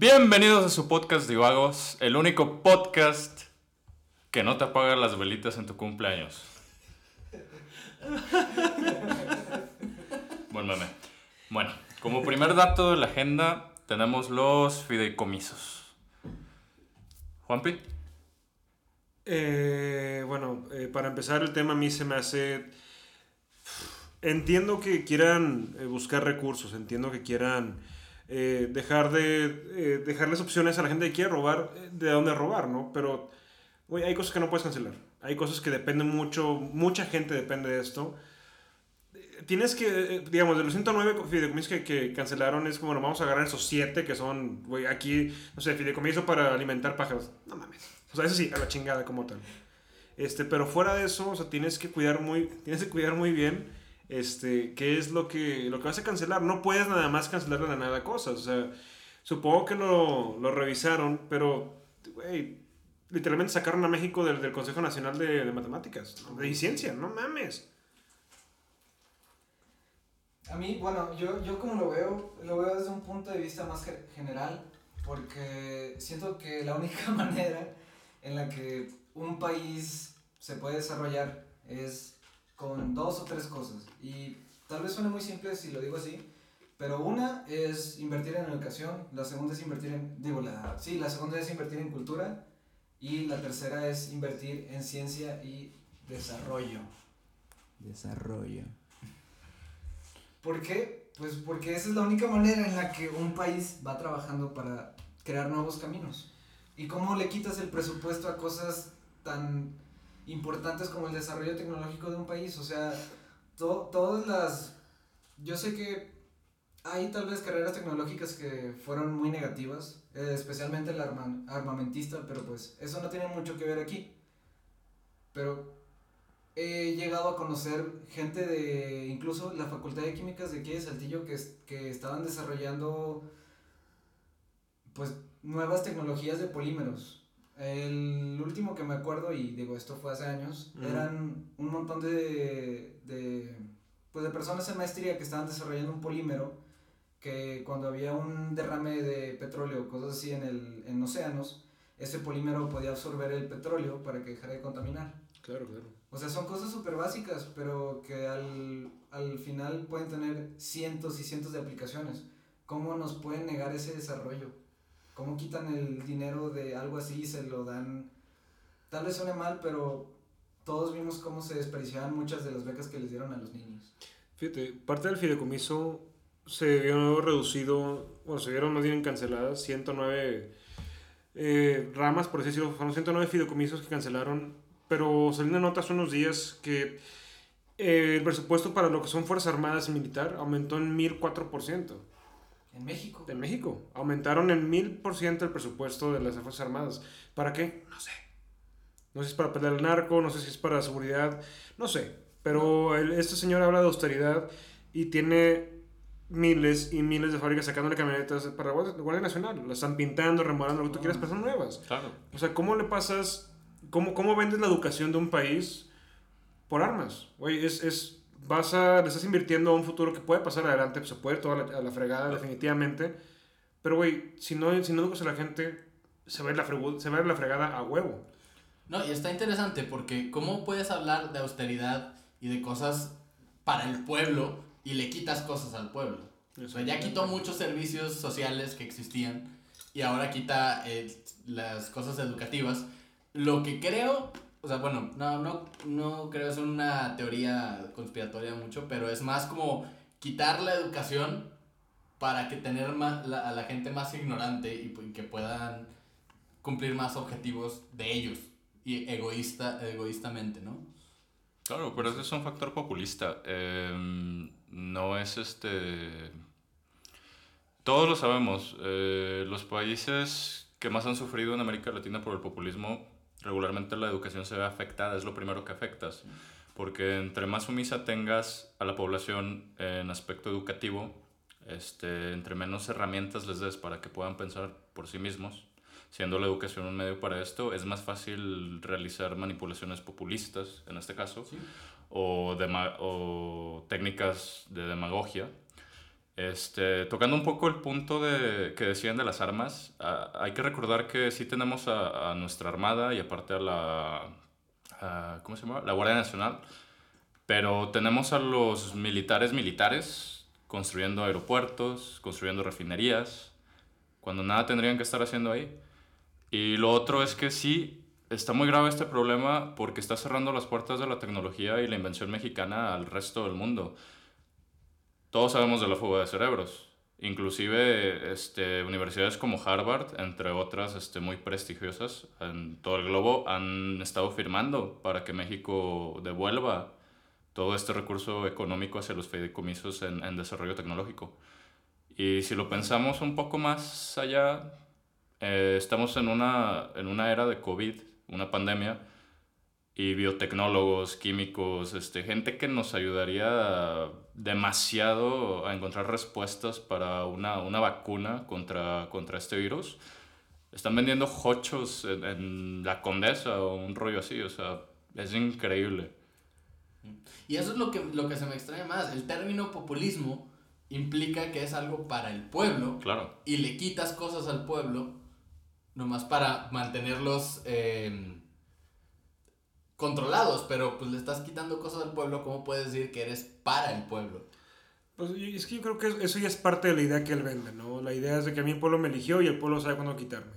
Bienvenidos a su podcast Divagos, el único podcast que no te apaga las velitas en tu cumpleaños. Buen meme. Bueno, como primer dato de la agenda tenemos los fideicomisos. Juanpi. Eh, bueno, eh, para empezar el tema a mí se me hace... Entiendo que quieran eh, buscar recursos, entiendo que quieran eh, dejar de eh, dejarles opciones a la gente que quiere robar, eh, de dónde robar, ¿no? Pero, güey, hay cosas que no puedes cancelar. Hay cosas que dependen mucho, mucha gente depende de esto. Eh, Tienes que, eh, digamos, de los 109 fideicomisos que, que cancelaron, es como, bueno, vamos a agarrar esos 7 que son, güey, aquí, no sé, fideicomiso para alimentar pájaros. No mames. O sea, eso sí, a la chingada como tal. Este, pero fuera de eso, o sea, tienes que cuidar muy, tienes que cuidar muy bien, este, qué es lo que, lo que vas a cancelar. No puedes nada más cancelar de la nada cosas. O sea, supongo que lo, lo revisaron, pero, güey, literalmente sacaron a México del, del Consejo Nacional de, de Matemáticas, ¿no? de Ciencia, no mames. A mí, bueno, yo, yo como lo veo, lo veo desde un punto de vista más ge- general, porque siento que la única manera en la que un país se puede desarrollar es con dos o tres cosas. Y tal vez suene muy simple si lo digo así, pero una es invertir en educación, la segunda es invertir en, digo, la, sí, la segunda es invertir en cultura y la tercera es invertir en ciencia y desarrollo. Desarrollo. ¿Por qué? Pues porque esa es la única manera en la que un país va trabajando para crear nuevos caminos. ¿Y cómo le quitas el presupuesto a cosas tan importantes como el desarrollo tecnológico de un país? O sea, to- todas las... Yo sé que hay tal vez carreras tecnológicas que fueron muy negativas, eh, especialmente el arma- armamentista, pero pues eso no tiene mucho que ver aquí. Pero he llegado a conocer gente de incluso la Facultad de Químicas de aquí de Saltillo que, es- que estaban desarrollando pues nuevas tecnologías de polímeros. Último que me acuerdo, y digo esto fue hace años, Ujú. eran un montón de, de, pues de personas en maestría que estaban desarrollando un polímero que cuando había un derrame de petróleo cosas así en, el, en océanos, ese polímero podía absorber el petróleo para que dejara de contaminar. Claro, claro. O sea, son cosas súper básicas, pero que al, al final pueden tener cientos y cientos de aplicaciones. ¿Cómo nos pueden negar ese desarrollo? ¿Cómo quitan el dinero de algo así y se lo dan? Tal vez suene mal, pero todos vimos cómo se desperdiciaban muchas de las becas que les dieron a los niños. Fíjate, parte del fideicomiso se vio reducido, bueno, se vieron más bien canceladas 109 eh, ramas, por así decirlo, fueron 109 fideicomisos que cancelaron, pero salió una nota hace unos días que eh, el presupuesto para lo que son Fuerzas Armadas y Militar aumentó en 1004%. En México. En México, aumentaron en 1000% el presupuesto de las Fuerzas Armadas. ¿Para qué? No sé. No sé si es para pelear el narco, no sé si es para seguridad, no sé. Pero el- este señor habla de austeridad y tiene miles y miles de fábricas sacándole camionetas para la Guardia Nacional. Las están pintando, remodelando, lo que tú quieras, pero son nuevas. Claro. O sea, ¿cómo le pasas, cómo, cómo vendes la educación de un país por armas? Güey, es, es, vas a, le estás invirtiendo a un futuro que puede pasar adelante, pues se puede ir toda la, a la fregada definitivamente. Pero, güey, si no, si no educas a la gente, se va, a ir la fregu- se va a ir la fregada a huevo. No, y está interesante porque ¿cómo puedes hablar de austeridad y de cosas para el pueblo y le quitas cosas al pueblo? O sea, ya quitó muchos servicios sociales que existían y ahora quita eh, las cosas educativas. Lo que creo, o sea, bueno, no, no, no creo es una teoría conspiratoria mucho, pero es más como quitar la educación para que tener más, la- a la gente más ignorante y, pu- y que puedan cumplir más objetivos de ellos y egoísta, egoístamente, ¿no? Claro, pero ese es un factor populista. Em, no es este. Todos lo sabemos. eh, los países que más han sufrido en América Latina por el populismo, regularmente la educación se ve afectada, es lo primero que afectas. Porque entre más sumisa tengas a la población en aspecto educativo, este, entre menos herramientas les des para que puedan pensar por sí mismos, siendo la educación un medio para esto, es más fácil realizar manipulaciones populistas, en este caso, Sí. o, o técnicas de demagogia. Este, tocando un poco el punto de, que decían de las armas, ah, hay que recordar que sí tenemos a, a nuestra armada y aparte a la, a- ¿cómo se llama? La Guardia Nacional, pero tenemos a los militares militares construyendo aeropuertos, construyendo refinerías, cuando nada tendrían que estar haciendo ahí. Y lo otro es que sí, está muy grave este problema porque está cerrando las puertas de la tecnología y la invención mexicana al resto del mundo. Todos sabemos de la fuga de cerebros. Inclusive este, universidades como Harvard, entre otras este, muy prestigiosas en todo el globo, han estado firmando para que México devuelva todo este recurso económico hacia los fideicomisos en, en desarrollo tecnológico. Y si lo pensamos un poco más allá, eh, estamos en una, en una era de COVID, una pandemia, y biotecnólogos, químicos, este, gente que nos ayudaría demasiado a encontrar respuestas para una, una vacuna contra, contra este virus. Están vendiendo hochos en, en la Condesa o un rollo así, o sea, es increíble. Y eso es lo que, lo que se me extraña más. El término populismo implica que es algo para el pueblo Claro. y le quitas cosas al pueblo nomás para mantenerlos eh, controlados, pero pues le estás quitando cosas al pueblo, ¿cómo puedes decir que eres para el pueblo? Pues es que yo creo que eso ya es parte de la idea que él vende, ¿no? La idea es de que a mí el pueblo me eligió y el pueblo sabe cuándo quitarme.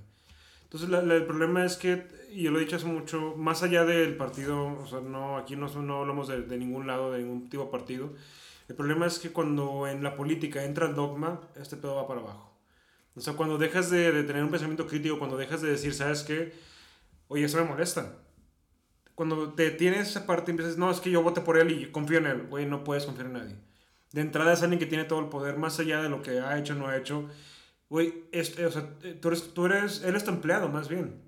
Entonces el problema es que, y yo lo he dicho hace mucho, más allá del partido, o sea, no, aquí no, no hablamos de, de ningún lado, de ningún tipo de partido, el problema es que cuando en la política entra el dogma, este pedo va para abajo. O sea, cuando dejas de, de tener un pensamiento crítico, cuando dejas de decir, ¿sabes qué? Oye, eso me molesta. Cuando te tienes esa parte y empiezas, no, es que yo voté por él y confío en él. Güey, no puedes confiar en nadie. De entrada es alguien que tiene todo el poder, más allá de lo que ha hecho o no ha hecho. Güey, es- o sea, tú eres, tú eres, él es tu empleado, más bien.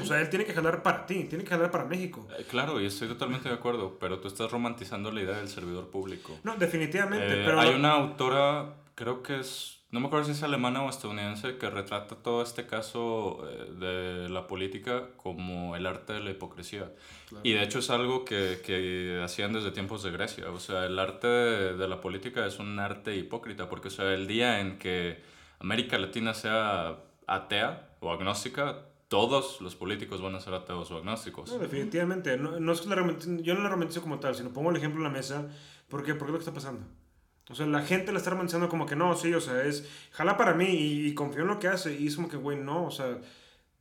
O sea, él tiene que jalar para ti, tiene que jalar para México. Eh, Claro, y estoy totalmente de acuerdo, pero tú estás romantizando la idea del servidor público. No, definitivamente, Eh, pero... Hay una autora, creo que es, no me acuerdo si es alemana o estadounidense, que retrata todo este caso eh, de la política como el arte de la hipocresía. Claro. Y de hecho es algo que, que hacían desde tiempos de Grecia. O sea, el arte de, de la política es un arte hipócrita, porque o sea, el día en que América Latina sea atea o agnóstica, todos los políticos van a ser ateos o agnósticos. No, definitivamente. No, no es que la yo no la romantizo como tal, sino pongo el ejemplo en la mesa. ¿Por qué? Porque es lo que está pasando. O sea, la gente la está romantizando como que no, sí, o sea, es jala para mí y, confío en lo que hace. Y es como que, güey, no, o sea,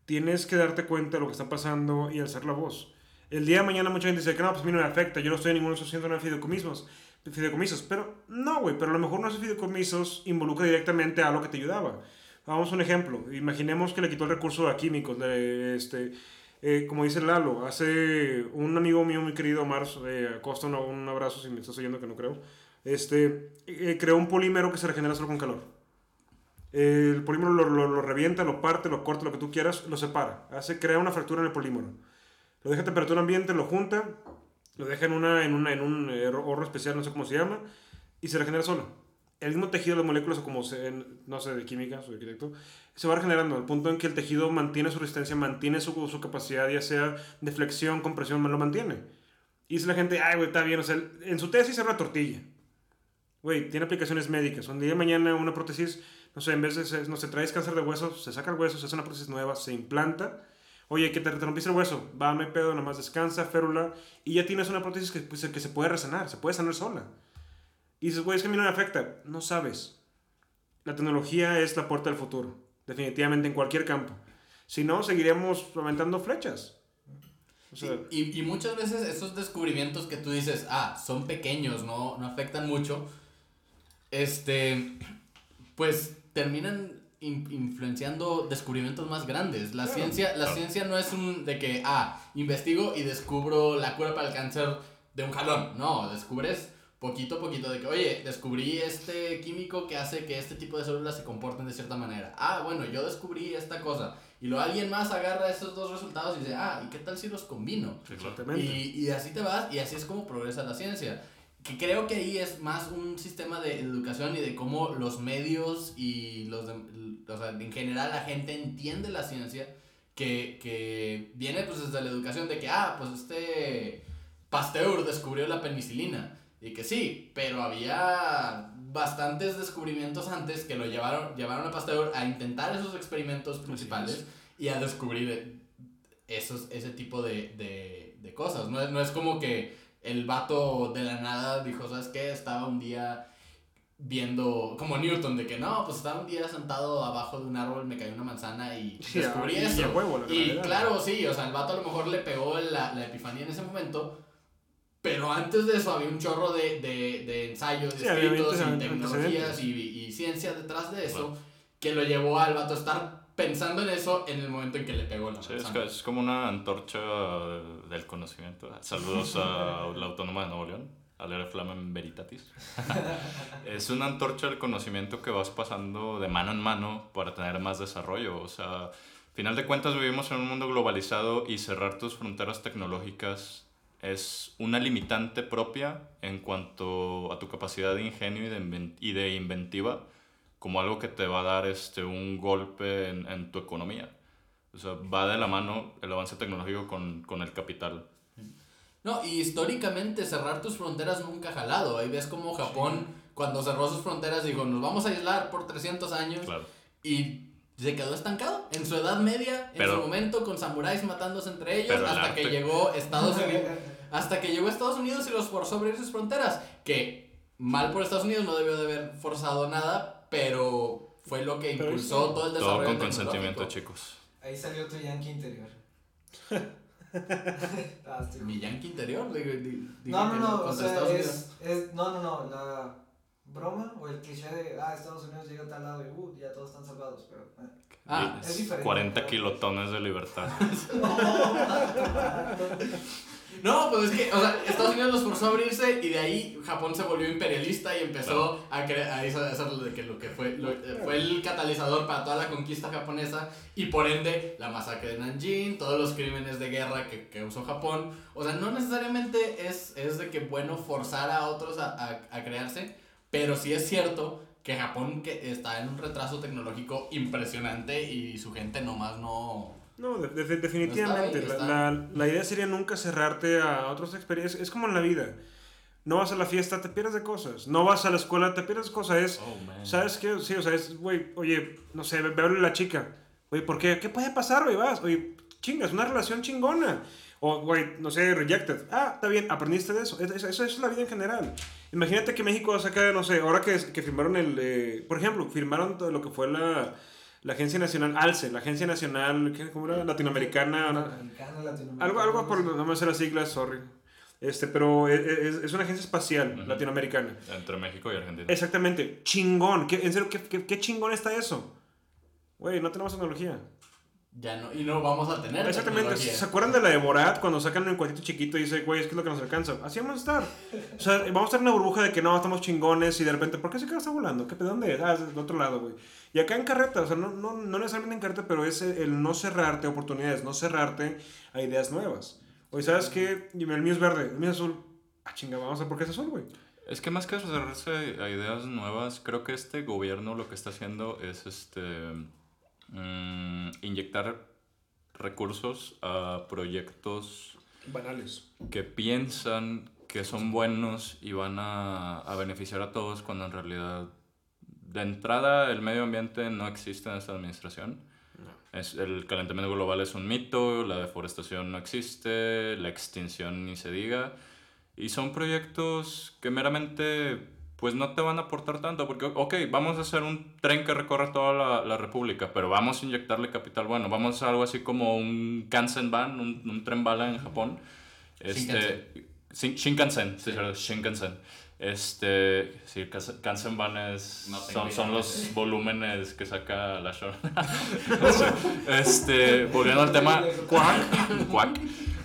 tienes que darte cuenta de lo que está pasando y alzar la voz. El día de mañana mucha gente dice que no, pues a mí no me afecta, yo no estoy en ninguno de esos 109 fideicomisos, fideicomisos. Pero no, güey, pero a lo mejor no esos fideicomisos involucra directamente a lo que te ayudaba. Vamos a un ejemplo. Imaginemos que le quitó el recurso a químicos, de, este, eh, como dice Lalo, hace un amigo mío muy querido, Omar eh, Acosta, un, un abrazo si me estás oyendo, que no creo, este, eh, creó un polímero que se regenera solo con calor. El polímero lo, lo, lo revienta, lo parte, lo corta, lo que tú quieras, lo separa. Hace, crea una fractura en el polímero. Lo deja a temperatura ambiente, lo junta, lo deja en, una, en, una, en un eh, horno especial, no sé cómo se llama, y se regenera solo. El mismo tejido de moléculas, o como se, en- no sé, de química, soy arquitecto, se va regenerando al punto en que el tejido mantiene su resistencia, mantiene su, su capacidad, ya sea de flexión, compresión, lo mantiene. Y dice la gente, ay, güey, está bien, o sea, en su tesis era una tortilla. Güey, tiene aplicaciones médicas. Un día de mañana una prótesis, no sé, en vez de, no sé, traes cáncer de hueso, se saca el hueso, se hace una prótesis nueva, se implanta. Oye, que te, te rompiste el hueso, va, me pedo, nada más descansa, férula, y ya tienes una prótesis que, pues, que se puede resanar, se puede sanar sola. Y dices, güey, es que a mí no me afecta. No sabes. La tecnología es la puerta del futuro, definitivamente en cualquier campo. Si no, seguiremos aventando flechas. O sea, Y, y muchas veces esos descubrimientos que tú dices, ah, son pequeños, no, no afectan mucho, este, pues terminan in- influenciando descubrimientos más grandes. La, Claro. ciencia, la ciencia no es un de que, ah, investigo y descubro la cura para el cáncer de un jalón. No, descubres poquito a poquito de que, oye, descubrí este químico que hace que este tipo de células se comporten de cierta manera. Ah, bueno, yo descubrí esta cosa. Y luego alguien más agarra esos dos resultados y dice, ah, ¿y qué tal si los combino? exactamente. Y, y así te vas y así es como progresa la ciencia. Que creo que ahí es más un sistema de educación y de cómo los medios y los de- o sea, en general la gente entiende la ciencia que, que viene pues desde la educación de que, ah, pues este Pasteur descubrió la penicilina. Y que sí, pero había bastantes descubrimientos antes que lo llevaron, llevaron a Pasteur a intentar esos experimentos principales y a descubrir esos, ese tipo de, de, de cosas. No es, no es como que el vato de la nada dijo, ¿sabes qué? Estaba un día viendo, como Newton, de que no, pues estaba un día sentado abajo de un árbol, me cayó una manzana y descubrí eso. huevo, Y claro, sí, o sea, el vato a lo mejor le pegó la, la epifanía en ese momento, pero antes de eso había un chorro de, de, de ensayos, Sí, había escritos y tecnologías y, y ciencia detrás de eso que lo llevó al vato a estar pensando en eso en el momento en que le pegó la Sí, es, manzana. que- es como una antorcha del conocimiento. Saludos a la Autónoma de Nuevo León, Alere Flamen Veritatis. es una antorcha del conocimiento que vas pasando de mano en mano para tener más desarrollo. O sea, final de cuentas vivimos en un mundo globalizado y cerrar tus fronteras tecnológicas es una limitante propia en cuanto a tu capacidad de ingenio y de, inven- y de inventiva como algo que te va a dar este, un golpe en, en tu economía. O sea, va de la mano el avance tecnológico con, con el capital. No, y históricamente cerrar tus fronteras nunca ha jalado. Ahí ves como Japón, cuando cerró sus fronteras, dijo, nos vamos a aislar por 300 años. Claro. Y se quedó estancado en su edad media, en Pero- su momento, con samuráis matándose entre ellos, hasta que llegó Estados Unidos. hasta que llegó Estados Unidos y los forzó a abrir sus fronteras. Que mal por Estados Unidos no debió de haber forzado nada, pero fue lo que impulsó sí. todo el Todo desarrollo con consentimiento, chicos. Ahí salió tu yankee interior. Ah, Mi yankee interior, digo, di- dije No, no, no, o sea, es, es, no, no, no, la broma o el cliché de, ah, Estados Unidos llega a tal lado y, uh, ya todos están salvados, pero... eh. Ah, Y es diferente, 40 pero- kilotones de libertad. No, pues es que, o sea, Estados Unidos los forzó a abrirse y de ahí Japón se volvió imperialista y empezó a, a hacer lo que lo que fue, lo- eh, fue el catalizador para toda la conquista japonesa y por ende la masacre de Nanjing, todos los crímenes de guerra que, que usó Japón. O sea, no necesariamente es, es de que bueno forzar a otros a, a, a crearse, pero sí es cierto que Japón que está en un retraso tecnológico impresionante y su gente nomás no... No, de- de- definitivamente. ahí, la, la- la idea sería nunca cerrarte a otras experiencias. Es como en la vida. No vas a la fiesta, te pierdes de cosas. No vas a la escuela, te pierdes de cosas. Es, Oh. ¿sabes qué? Sí, o sea, es, güey, oye, no sé, ve, a la chica. Güey, ¿por qué? ¿Qué puede pasar, güey? Vas, oye, chinga, es una relación chingona. O, güey, no sé, rejected. Ah, está bien, aprendiste de eso. Es- es- Eso, es la vida en general. Imagínate que México saca, no sé, ahora que, que firmaron el. eh, por ejemplo, firmaron todo lo que fue la, la Agencia Nacional, ALCE, la Agencia Nacional, ¿qué, ¿cómo era? Latinoamericana. latinoamericano. Algo, algo por, no me sé las siglas, sorry. Este, pero es, es- es una agencia espacial Ujú. latinoamericana. Entre México y Argentina. Exactamente, chingón. ¿Qué, en serio, ¿qué, qué, qué chingón está eso? Güey, no tenemos tecnología. Ya no, y no vamos a tener Exactamente. tecnología. ¿Se acuerdan de la de Borat cuando sacan un cuadrito chiquito y dice, güey, es que es lo que nos alcanza? Así vamos a estar. O sea, vamos a estar en una burbuja de que no, estamos chingones y de repente, ¿por qué ese carro está volando? ¿Qué, ¿De dónde? Ah, es del otro lado, güey. Y acá en carreta, o sea, no, no, no necesariamente en carreta, pero es el no cerrarte a oportunidades, no cerrarte a ideas nuevas. Oye, ¿sabes qué? El mío es verde, el mío es azul. Ah, chinga, vamos a ver por qué es azul, güey. Es que más que cerrarse a ideas nuevas, creo que este gobierno lo que está haciendo es este mm, inyectar recursos a proyectos Banales. que piensan que son buenos y van a, a beneficiar a todos cuando en realidad de entrada el medio ambiente no existe en esta administración. Es, el calentamiento global es un mito, la deforestación no existe, la extinción ni se diga. Y son proyectos que meramente pues no te van a aportar tanto, porque ok, vamos a hacer un tren que recorra toda la, la república, pero vamos a inyectarle capital bueno, vamos a hacer algo así como un Kansenban, un, un tren bala en Japón. Este, Shin- Shinkansen, sí, cierto, Shinkansen. Este, sí, Kansenban es, No son, son los volúmenes que saca la Shore. este, volviendo al tema, cuac, cuac.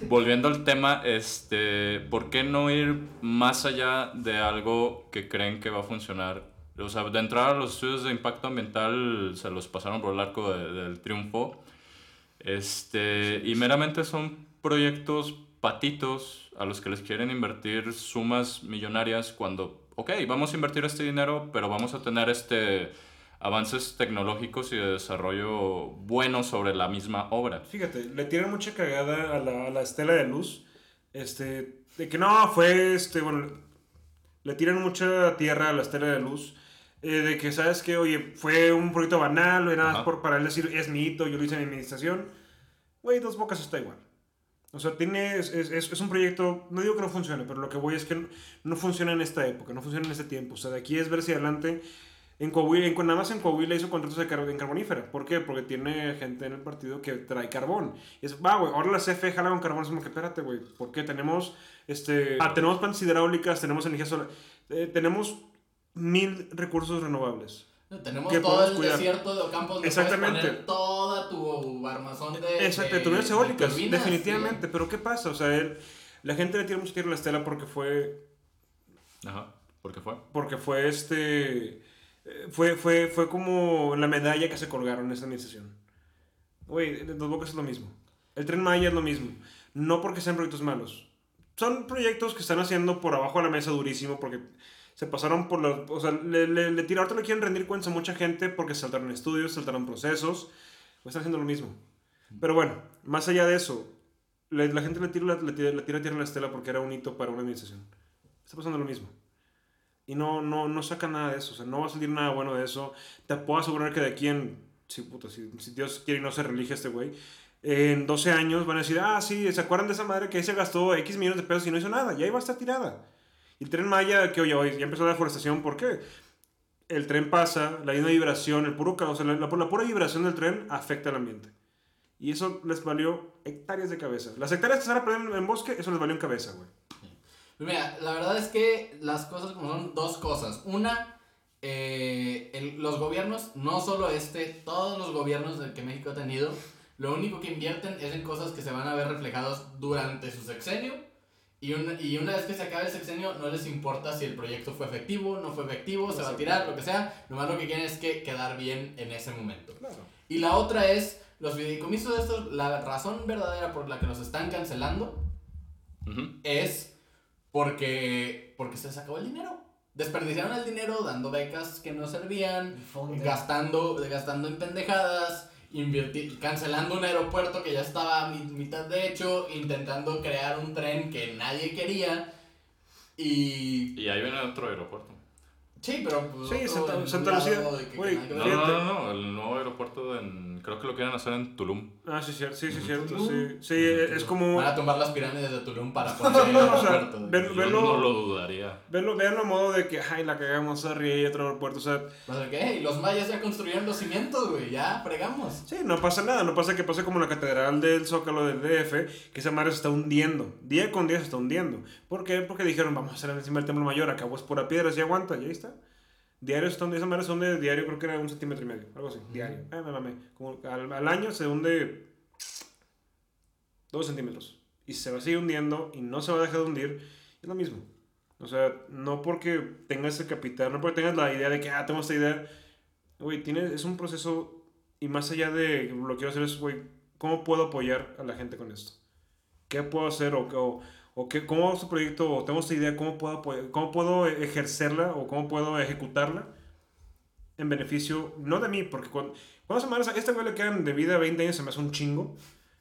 Volviendo al tema, este, ¿por qué no ir más allá de algo que creen que va a funcionar? O sea, de entrada los estudios de impacto ambiental se los pasaron por el arco de- del triunfo. Este, y meramente son proyectos patitos a los que les quieren invertir sumas millonarias cuando, ok, vamos a invertir este dinero, pero vamos a tener este avances tecnológicos y de desarrollo buenos sobre la misma obra. Fíjate, le tiran mucha cagada a la, a la estela de luz. Este, de que no, fue este, bueno, le tiran mucha tierra a la estela de luz. eh, de que, ¿sabes que Oye, fue un proyecto banal, era nada por, para él decir, es mi hito, yo lo hice en mi administración. Güey, Dos Bocas está igual. O sea, tiene, es, es, es un proyecto, no digo que no funcione, pero lo que voy es que no, no funciona en esta época, no funciona en este tiempo. O sea, de aquí es ver si adelante. En Coahuila, en, nada más en Coahuila hizo contratos de car- en carbonífera. ¿Por qué? Porque tiene gente en el partido que trae carbón. Y es, va, güey, ahora la CFE jala con carbón. Es como que, espérate, güey, ¿por qué? Tenemos, este, ah, tenemos plantas hidráulicas, tenemos energía solar, eh, tenemos mil recursos renovables. Tenemos que todo el cuidar. desierto de Ocampos. donde Exactamente. puedes poner toda tu armazón de. Exacto, de- turbinas de eólicas, turbinas, definitivamente. Pero ¿qué pasa? O sea, él- la gente le tira mucho tierra a la estela porque fue Ajá. ¿Por qué fue? porque fue este eh, fue, fue, fue como la medalla que se colgaron en esta administración. Güey, de Dos Bocas es lo mismo. El Tren Maya es lo mismo. No porque sean proyectos malos. Son proyectos que están haciendo por abajo de la mesa durísimo porque se pasaron por los... O sea, le, le, le tiraron, ahorita le quieren rendir cuentas a mucha gente porque saltaron estudios, saltaron procesos. O están haciendo lo mismo. Pero bueno, más allá de eso, la gente le tira, la- tira, tierra a la estela porque era un hito para una administración. Está pasando lo mismo. Y no, no, no saca nada de eso. O sea, no va a salir nada bueno de eso. Te puedo asegurar que de aquí en. Si, si, Dios quiere y no se relige este güey. En 12 años van a decir, ah, sí, ¿se acuerdan de esa madre que se gastó X millones de pesos y no hizo nada? Y ahí va a estar tirada. El tren Maya, que oye, hoy ya empezó la deforestación, ¿por qué? El tren pasa, la misma vibración, el puro o la, pura vibración del tren afecta al ambiente. Y eso les valió hectáreas de cabeza. Las hectáreas que se van a poner en, bosque, eso les valió en cabeza, güey. Mira, la verdad es que las cosas como son dos cosas. Una, eh, los gobiernos, no solo este, todos los gobiernos que México ha tenido, lo único que invierten es en cosas que se van a ver reflejados durante su sexenio. Y una, y una vez que se acabe el sexenio, no les importa si el proyecto fue efectivo, no fue efectivo, se va a tirar, lo que sea. Nomás lo que quieren es que quedar bien en ese momento. Claro. Y la otra es, los fideicomisos de estos, la razón verdadera por la que los están cancelando es porque, porque se les acabó el dinero. Desperdiciaron el dinero dando becas que no servían, gastando, gastando en pendejadas, invirti- cancelando un aeropuerto que ya estaba a mi- mitad de hecho, intentando crear un tren que nadie quería. Y. Y ahí viene otro aeropuerto. Sí, pero. pues, Sí, Santa- Santa Lucía, No, no, no, el nuevo aeropuerto en, creo que lo quieren hacer en Tulum. Ah, sí, cierto, sí, sí, Mm. cierto, sí. Sí, es como... Van a tumbar las pirámides de Tulum para poner el No, o sea, aeropuerto. ven- no lo dudaría. Verlo, veanlo a modo de que, ay, la cagamos arriba y otro aeropuerto, o sea... Que, hey, los mayas ya construyeron los cimientos, güey, ya fregamos. Sí, no pasa nada, no pasa que pase como la catedral del Zócalo del DF, que esa madre se está hundiendo, día con día se está hundiendo. ¿Por qué? Porque dijeron, vamos a hacer encima del templo mayor, acabó es pura piedra, si aguanta, y ahí está. Diario se hundiendo, esa madre se hunde diario, creo que era un centímetro y medio, algo así, diario. Ah, me mamé. Como al, al año se hunde dos centímetros. Y se va a seguir hundiendo y no se va a dejar de hundir, es lo mismo. O sea, no porque tengas el capital, no porque tengas la idea de que, ah, tengo esta idea. Güey, es un proceso y más allá de lo que quiero hacer es, güey, ¿cómo puedo apoyar a la gente con esto? ¿Qué puedo hacer? O, o, o qué, ¿Cómo este proyecto, o tengo esta idea, cómo puedo, cómo puedo ejercerla o cómo puedo ejecutarla en beneficio, no de mí, porque cuando, cuando se madre, a este güey le quedan de vida 20 años, se me hace un chingo,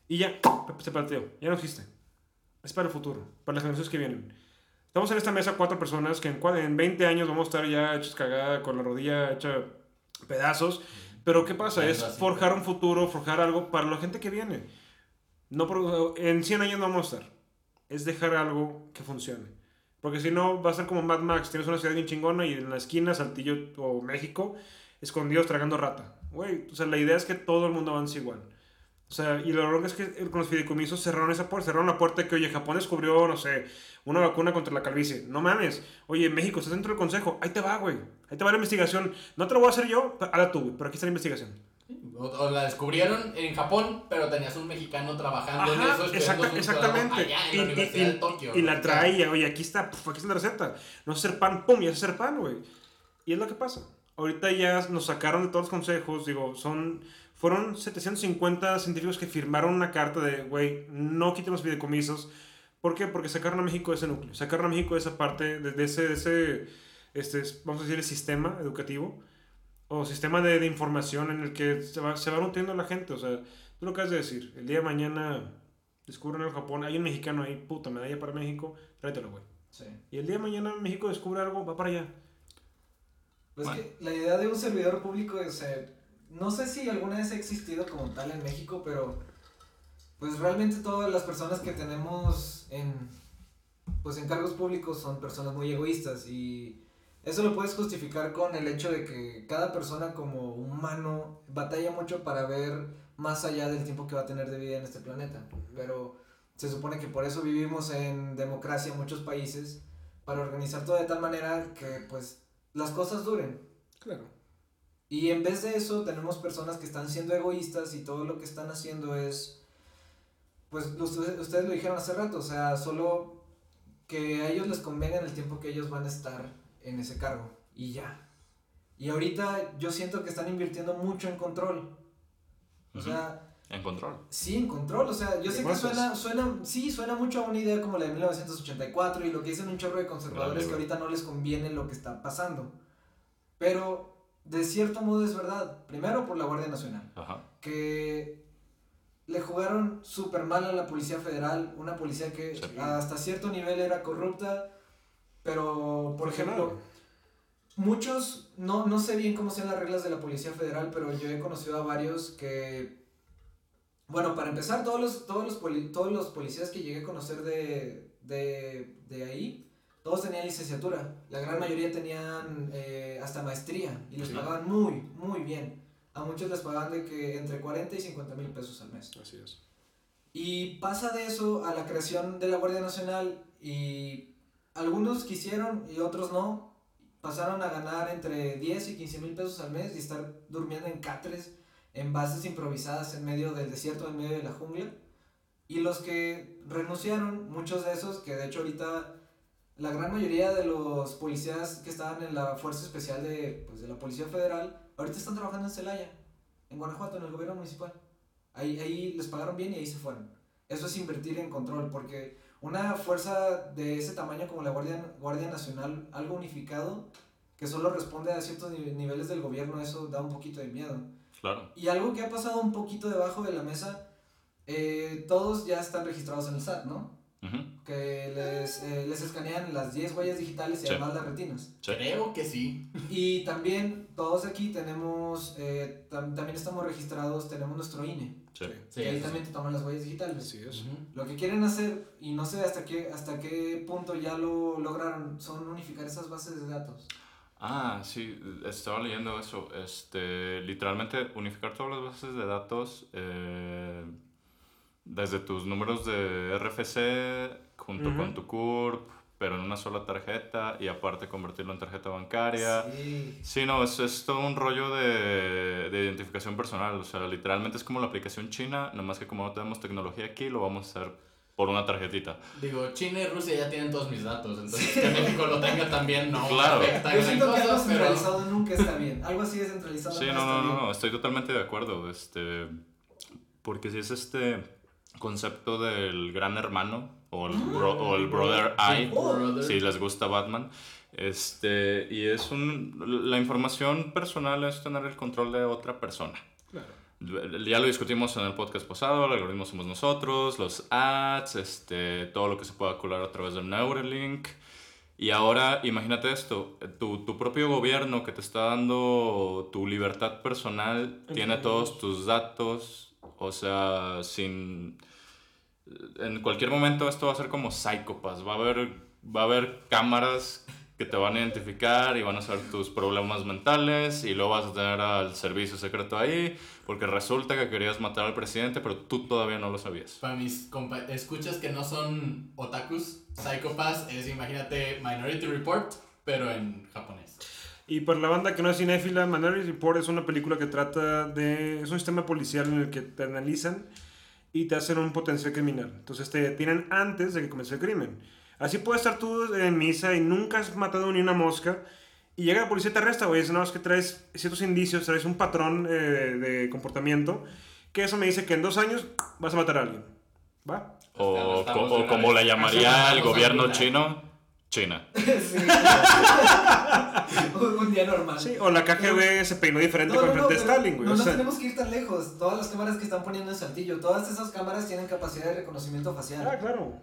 y ya, se pateó, ya no existe. Es para el futuro, para las generaciones que vienen. Estamos en esta mesa cuatro personas que en, en 20 años vamos a estar ya hechos cagada, con la rodilla hecha pedazos. Pero ¿qué pasa? Es forjar un futuro, forjar algo para la gente que viene. No en 100 años no vamos a estar. Es dejar algo que funcione. Porque si no, va a ser como Mad Max. Tienes una ciudad bien chingona y en la esquina, Saltillo o México, escondidos tragando rata. Güey, o sea, la idea es que todo el mundo avance igual. O sea, y lo raro es que con los fideicomisos cerraron esa puerta. Cerraron la puerta que, oye, Japón descubrió, no sé, una vacuna contra la calvicie. No mames. Oye, México, estás dentro del consejo. Ahí te va, güey. Ahí te va la investigación. No te lo voy a hacer yo, hazla tú, güey. Pero aquí está la investigación. O, o la descubrieron en Japón, pero tenías un mexicano trabajando en Ajá, eso, estudiando exacta- exactamente. allá en Y, la Universidad y- de Tokio. y la ¿no? trae, y, oye, aquí está, puf, aquí está la receta. No hacer pan, pum, y hacer pan, güey. Y es lo que pasa. Ahorita ya nos sacaron de todos los consejos, digo, son, fueron 750 científicos que firmaron una carta de, güey, no quiten los fideicomisos. ¿Por qué? Porque sacaron a México de ese núcleo, sacaron a México de esa parte, de, de ese, de ese este, vamos a decir, el sistema educativo o sistema de, de información en el que se va, se va nutriendo la gente. O sea, tú lo acabas de decir, el día de mañana descubren el Japón, hay un mexicano ahí, puta, medalla para México, tráetelo, güey. Sí. Y el día de mañana México descubre algo, va para allá. Pues Bueno. que la idea de un servidor público, o sea, no sé si alguna vez ha existido como tal en México, pero pues realmente todas las personas que tenemos en pues en cargos públicos son personas muy egoístas y eso lo puedes justificar con el hecho de que cada persona como humano batalla mucho para ver más allá del tiempo que va a tener de vida en este planeta, pero se supone que por eso vivimos en democracia en muchos países para organizar todo de tal manera que pues las cosas duren. Claro. Y en vez de eso tenemos personas que están siendo egoístas y todo lo que están haciendo es, pues ustedes, ustedes lo dijeron hace rato, o sea, solo que a ellos les convenga en el tiempo que ellos van a estar en ese cargo y ya. Y ahorita yo siento que están invirtiendo mucho en control. O sea, En control. Sí, en control, o sea, yo sé que suena, suena, sí, suena mucho a una idea como la de 1984 y lo que dicen un chorro de conservadores que ahorita no les conviene lo que está pasando. Pero, de cierto modo es verdad, primero por la Guardia Nacional, Ajá. que le jugaron súper mal a la Policía Federal, una policía que Sí. hasta cierto nivel era corrupta, pero, por ejemplo, Claro. Muchos, no, no sé bien cómo sean las reglas de la Policía Federal, pero yo he conocido a varios que, bueno, para empezar, todos los, todos los, poli- todos los policías que llegué a conocer de, de, de ahí, todos tenían licenciatura. La gran mayoría tenían eh, hasta maestría y les Sí. pagaban muy, muy bien. A muchos les pagaban de que entre 40 y 50 mil pesos al mes. Así es. Y pasa de eso a la creación de la Guardia Nacional y algunos quisieron y otros no. Pasaron a ganar entre 10 y 15 mil pesos al mes y estar durmiendo en catres, en bases improvisadas en medio del desierto, en medio de la jungla. Y los que renunciaron, muchos de esos, que de hecho ahorita la gran mayoría de los policías que estaban en la Fuerza Especial de, pues, de la Policía Federal, ahorita están trabajando en Celaya, en Guanajuato, en el gobierno municipal. Ahí, ahí les pagaron bien y ahí se fueron. Eso es invertir en control, porque una fuerza de ese tamaño como la Guardia, Guardia Nacional, algo unificado, que solo responde a ciertos ni- niveles del gobierno, eso da un poquito de miedo. Claro. Y algo que ha pasado un poquito debajo de la mesa, eh, todos ya están registrados en el SAT, ¿no? Que les, eh, les escanean las 10 huellas digitales y Sí. además las retinas. Sí. Creo que sí. Y también todos aquí tenemos, eh, tam- también estamos registrados, tenemos nuestro INE. Sí. Ahí también te toman las huellas digitales. Es. Ujú. Lo que quieren hacer, y no sé hasta qué, hasta qué punto ya lo lograron, son unificar esas bases de datos. Ah, sí, estaba leyendo eso. Este, literalmente unificar todas las bases de datos eh, desde tus números de RFC junto con tu CURP, pero en una sola tarjeta y aparte convertirlo en tarjeta bancaria. Sí. Sí, no, es, es todo un rollo de, de identificación personal. O sea, literalmente es como la aplicación china, nomás que como no tenemos tecnología aquí, lo vamos a hacer por una tarjetita. Digo, China y Rusia ya tienen todos mis datos, entonces que México lo tenga también no Claro. Yo siento que algo pero... centralizado nunca está bien. Algo así descentralizado Sí, no, no, no, no, estoy totalmente de acuerdo. Este, porque si es este concepto del gran hermano o el, bro- o el brother eye, si les gusta Batman. Este, y es un. La información personal es tener el control de otra persona. Claro. Ya lo discutimos en el podcast pasado, el algoritmo somos nosotros, los ads, este, todo lo que se pueda colar a través del Neuralink. Y ahora imagínate esto, tu, tu propio gobierno que te está dando tu libertad personal tiene todos tus datos, o sea, sin... En cualquier momento esto va a ser como Psychopaths, va a haber, va a haber cámaras que te van a identificar y van a saber tus problemas mentales y luego vas a tener al servicio secreto ahí porque resulta que querías matar al presidente pero tú todavía no lo sabías. Para mis escuchas que no son otakus, Psychopaths es, imagínate, Minority Report, pero en japonés. Y para la banda que no es cinéfila, Minority Report es una película que trata de... Es un sistema policial en el que te analizan y te hacen un potencial criminal. Entonces te detienen antes de que comience el crimen. Así puedes estar tú en misa y nunca has matado ni una mosca. Y llega la policía y te arresta, güey. Dice, no, es que traes ciertos indicios, traes un patrón eh, de comportamiento. Que eso me dice que en dos años vas a matar a alguien. ¿Va? O, o una como la llamaría el gobierno chino, China. Sí. un, día normal. Sí, o la KGB se peinó diferente No, con no, no, frente de pero Stalin, güey. no o nos sea, tenemos que ir tan lejos. Todas las cámaras que están poniendo en Saltillo, todas esas cámaras tienen capacidad de reconocimiento facial. Ah, claro.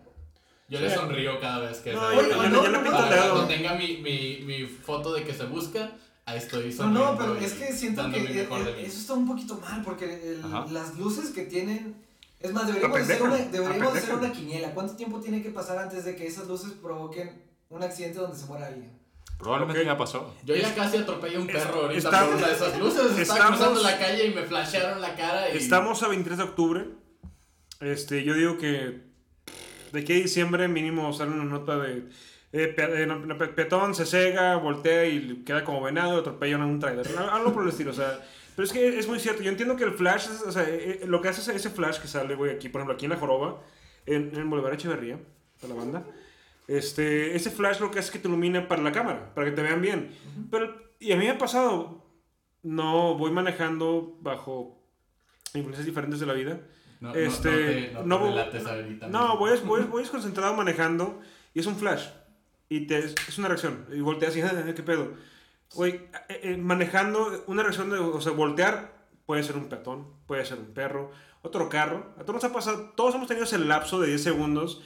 Yo Sí. le sonrío cada vez que No, yo- yo- Para- yo le pinto el dedo. Cuando tenga mi, mi, mi foto de que se busca, ahí estoy No, sonriendo. no, pero es que siento que mi mejor eh, eh, eso está un poquito mal porque el- las luces que tienen... Es más, deberíamos, hacer una, deberíamos hacer una quiniela. ¿Cuánto tiempo tiene que pasar antes de que esas luces provoquen un accidente donde se muera alguien? Probablemente Ok. ya pasó. Yo ya casi atropellé a un perro ahorita Está- por una de esas luces. Estaba estamos- cruzando la calle y me flashearon la cara y... Estamos a 23 de octubre. Este, yo digo que de aquí a diciembre mínimo sale una nota de eh, pe- eh, no, no, pe- peatón se cega, voltea y queda como venado, atropella a un trailer. Al- Algo por el estilo, o sea. Pero es que es muy cierto. Yo entiendo que el flash, es- o sea, eh, eh, lo que hace ese- ese flash que sale, güey, aquí, por ejemplo, aquí en La Joroba, en, en Boulevard Echeverría, para la banda. Este, ese flash lo que hace es que te ilumina para la cámara, para que te vean bien. Pero, y a mí me ha pasado, no voy manejando bajo influencias diferentes de la vida. No, no, este, no, te, no, no te ahorita. No, voy, voy, voy desconcentrado manejando y es un flash. Y te, es una reacción. Y volteas y, "Ah, ¿qué pedo? Güey, eh, eh, manejando una reacción de, o sea, voltear puede ser un peatón, puede ser un perro, otro carro. A todos nos ha pasado, todos hemos tenido ese lapso de 10 segundos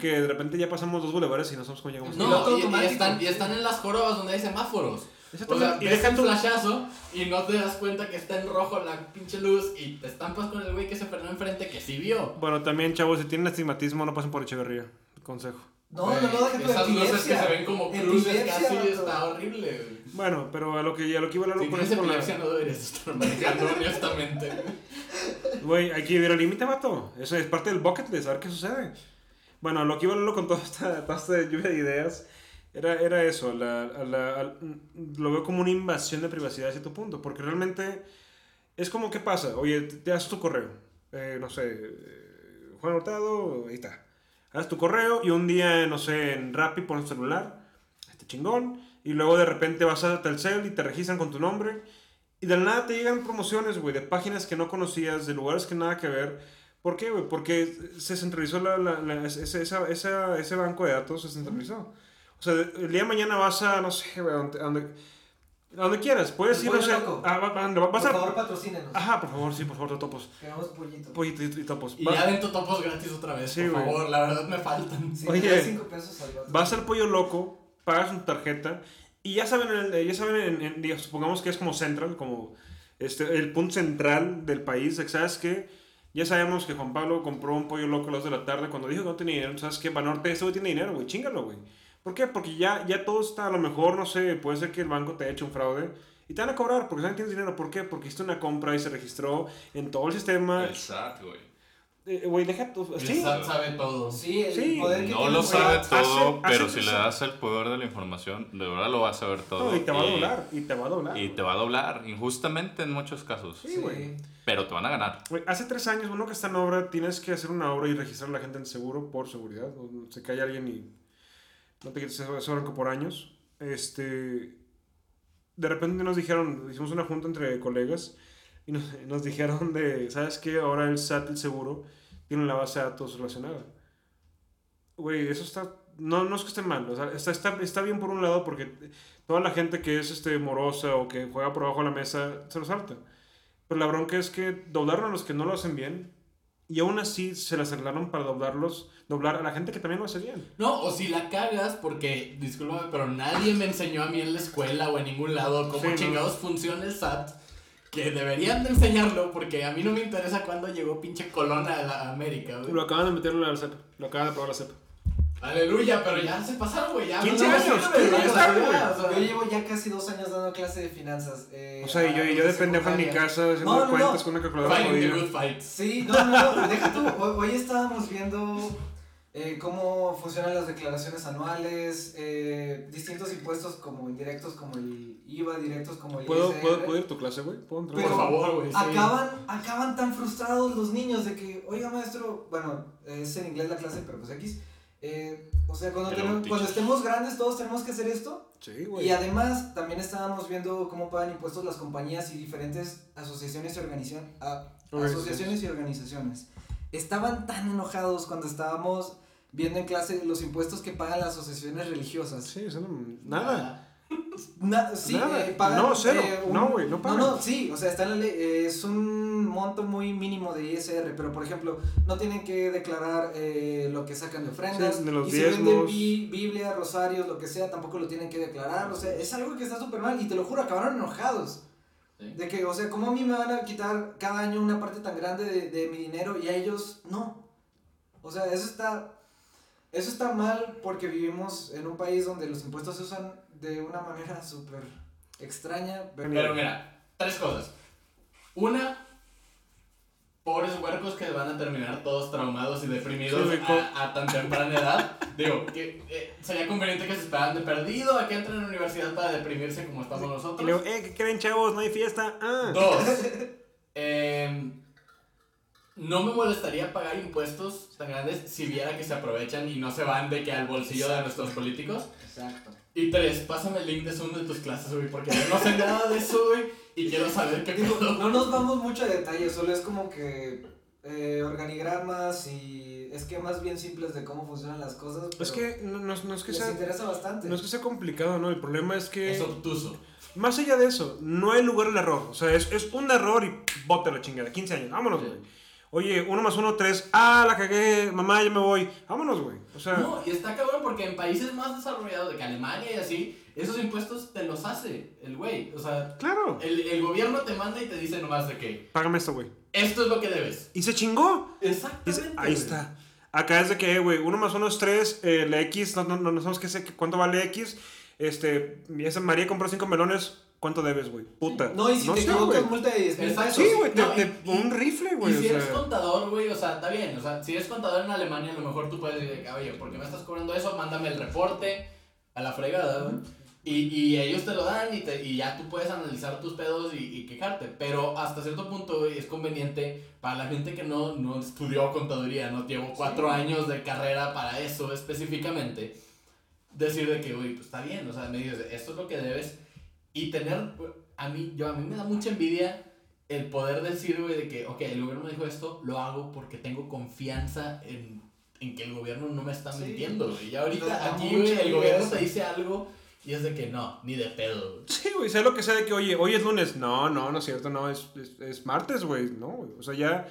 que de repente ya pasamos dos bulevares y no sabemos cómo llegamos. No, y, y están, y están en las jorobas donde hay semáforos. O sea, y deja tu... flashazo y no te das cuenta que está en rojo la pinche luz y te estampas con el güey que se frenó enfrente que sí vio. Bueno, también, chavos, si tienen astigmatismo, no pasen por Echeverría. Consejo. No, no, no, deja tu Esas luces que se ven como cruces casi está horrible, güey. Bueno, pero a lo que, a lo que iba a hablar Si con eso con la- epilepsia no deberías estar manejando, honestamente. Güey, hay que vivir al límite, vato. Eso es parte del bucket list, a ver qué sucede. Bueno, lo que iba a hablar con toda esta, toda esta lluvia de ideas era, era eso. La, la- al- lo veo como una invasión de privacidad a cierto punto. Porque realmente es como, ¿qué pasa? Oye, te, te das tu correo. Eh, no sé, eh, Juan Hurtado, ahí está. Haz tu correo y un día, no sé, en Rappi pones tu celular. Este chingón. Y luego de repente vas a Telcel y te registran con tu nombre. Y de nada te llegan promociones, güey, de páginas que no conocías, de lugares que nada que ver. ¿Por qué, güey? Porque se centralizó la, la- ese, esa- esa- ese banco de datos, se centralizó. O sea, el día de mañana vas a, no sé, güey, donde, a donde quieras. Puedes ir, no sé, loco. a, a- a- vas Por a... favor, patrocínenos. Ajá, por favor, sí, por favor, topos. Queremos pollito. Pollito y, y topos. Y ya dentro topos gratis otra vez, Sí, por güey. favor, la verdad me faltan. Sí, Oye, cinco pesos al vato. Vas al pollo loco, pagas una tarjeta y ya saben, ya saben en- en- digamos, supongamos que es como central, como este, el punto central del país. ¿Sabes qué? Ya sabemos que Juan Pablo compró un pollo loco a las 2 de la tarde cuando dijo que no tenía dinero. ¿Sabes qué? Banorte, este güey tiene dinero, güey. Chingalo, güey. ¿Por qué? Porque ya, ya todo está, a lo mejor, no sé, puede ser que el banco te haya hecho un fraude. Y te van a cobrar porque saben que tienes dinero. ¿Por qué? Porque hiciste una compra y se registró en todo el sistema. El SAT, güey. Eh, Güey, deja tu... El Sí, SAT sabe todo. Sí, el Sí. poder que No tiene lo sabe todo, hace pero si le das el poder de la información, de verdad lo vas a saber todo. no, y te va a doblar. Y te va a doblar. Y te va a doblar, injustamente en muchos casos. Sí, güey. Pero te van a ganar. Güey, hace tres años, uno que está en obra, tienes que hacer una obra y registrar a la gente en seguro por seguridad. O se cae alguien y no te quites ese ese bronco por años. Este. De repente nos dijeron, hicimos una junta entre colegas y nos, nos dijeron de, ¿sabes qué? Ahora el SAT, el seguro, tiene la base de datos relacionada. Güey, eso está. No, no es que esté mal, o sea, está, está, está bien por un lado porque toda la gente que es este, morosa o que juega por abajo de la mesa se lo salta. Pero la bronca es que doblaron a los que no lo hacen bien y aún así se las arreglaron para doblarlos, doblar a la gente que también lo hace bien. No, o si la cagas, porque, discúlpame, pero nadie me enseñó a mí en la escuela o en ningún lado cómo Sí, no. chingados funciona el SAT. Que deberían de enseñarlo, porque a mí no me interesa cuándo llegó pinche Colón a la América. Lo acaban de meterlo al CEP, lo acaban de probar la CEP. Aleluya, pero ya se pasaron, güey. Ya 15 no años, sirve, 15 güey, años o sea, tarde, güey. ya, o sea, Yo llevo ya casi dos años dando clase de finanzas. eh, O sea, y yo, y yo de pendejo en mi casa haciendo No, no, cuentas no. con una calculadora Fighting the jodida. good fight. Sí, no, no, no, deja tú. Hoy, hoy estábamos viendo eh, cómo funcionan las declaraciones anuales, eh, distintos impuestos como indirectos, como el IVA, directos como el ¿Puedo, ISR. ¿puedo, ¿Puedo ir a tu clase, güey? ¿Puedo entrar? Pero Por favor, güey. sí. Acaban, acaban tan frustrados los niños de que, oiga maestro, bueno, es en inglés la clase, pero pues X. eh, o sea, cuando, tenemos- cuando estemos grandes todos tenemos que hacer esto. Sí, güey. Y además también estábamos viendo cómo pagan impuestos las compañías y diferentes asociaciones y, organización, a- Organizaciones. asociaciones y organizaciones. Estaban tan enojados cuando estábamos viendo en clase los impuestos que pagan las asociaciones religiosas. Sí, eso no... Nada. Na- sí, Nada. eh, pagan, No, cero. eh, un- No, güey, no pagan. No, no, sí, o sea, está en la ley, eh, es un monto muy mínimo de ISR, pero por ejemplo, no tienen que declarar eh, lo que sacan de ofrendas, Sí, de los y si venden diezmos. bi- Biblia, rosarios, lo que sea, tampoco lo tienen que declarar, o sea, es algo que está súper mal, y te lo juro, acabaron enojados. Sí. De que, o sea, ¿cómo a mí me van a quitar cada año una parte tan grande de, de mi dinero y a ellos no? O sea, eso está, eso está mal porque vivimos en un país donde los impuestos se usan de una manera súper extraña. Pero, Pero mira, tres cosas. Una, pobres huercos que van a terminar todos traumados y deprimidos a, a tan temprana edad. Digo, que eh, sería conveniente que se esperaran de perdido a que entren a la universidad para deprimirse como estamos nosotros. luego, eh, ¿qué creen, chavos? No hay fiesta. Ah. Dos, em, no me molestaría pagar impuestos tan grandes si viera que se aprovechan y no se van de que al bolsillo de nuestros políticos. Exacto. Y tres, pásame el link de Zoom de tus clases, güey, porque yo no sé nada de eso, güey, y quiero saber qué Digo, pedo. no nos vamos mucho a detalles, solo es como que eh, organigramas y esquemas bien simples de cómo funcionan las cosas. Pero Es que no, no- no es que les sea, interesa bastante. no es que sea complicado, ¿no? El problema es que... Es obtuso. Más allá de eso, no hay lugar al error. O sea, es, es un error y bote la chingada. 15 años, vámonos, güey. Oye, uno más uno, tres. Ah, la cagué, mamá, ya me voy. Vámonos, güey. O sea, No, y está cabrón porque en países más desarrollados, de que Alemania y así, esos impuestos te los hace el güey. O sea, claro. el, el gobierno te manda y te dice nomás de que Págame esto, güey. esto es lo que debes. Y se chingó. Exactamente. Ahí está. Acá es de que, güey, uno más uno es tres. eh, la X, no, no, no, no sabemos qué sé, cuánto vale X. Este, esa María compró cinco melones. ¿Cuánto debes, güey? Puta. No, y si te sé, equivocas, multa de 10 mil pesos. Sí, güey, te- No, te- un rifle, güey. Y si o eres sea. contador, güey, o sea, está bien. O sea, si eres contador en Alemania, a lo mejor tú puedes decir, oye, ¿por qué me estás cobrando eso? Mándame el reporte a la fregada, güey. Y, y ellos te lo dan y, te, y ya tú puedes analizar tus pedos y, y quejarte. Pero hasta cierto punto, güey, es conveniente para la gente que no, no estudió contaduría, no llevo cuatro años de carrera para eso específicamente, decir de que, güey, pues está bien, o sea, me dices, esto es lo que debes. Y tener, a mí, yo, a mí me da mucha envidia el poder decir, güey, de que, ok, el gobierno me dijo esto, lo hago porque tengo confianza en, en que el gobierno no me está Sí. mintiendo, güey. Y ahorita Da aquí, güey, el gobierno eso. te dice algo y es de que no, ni de pedo, güey. Sí, güey, sea lo que sea de que, oye, hoy es lunes. No, no, no es cierto, no, es, es, es martes, güey. No, güey. O sea, ya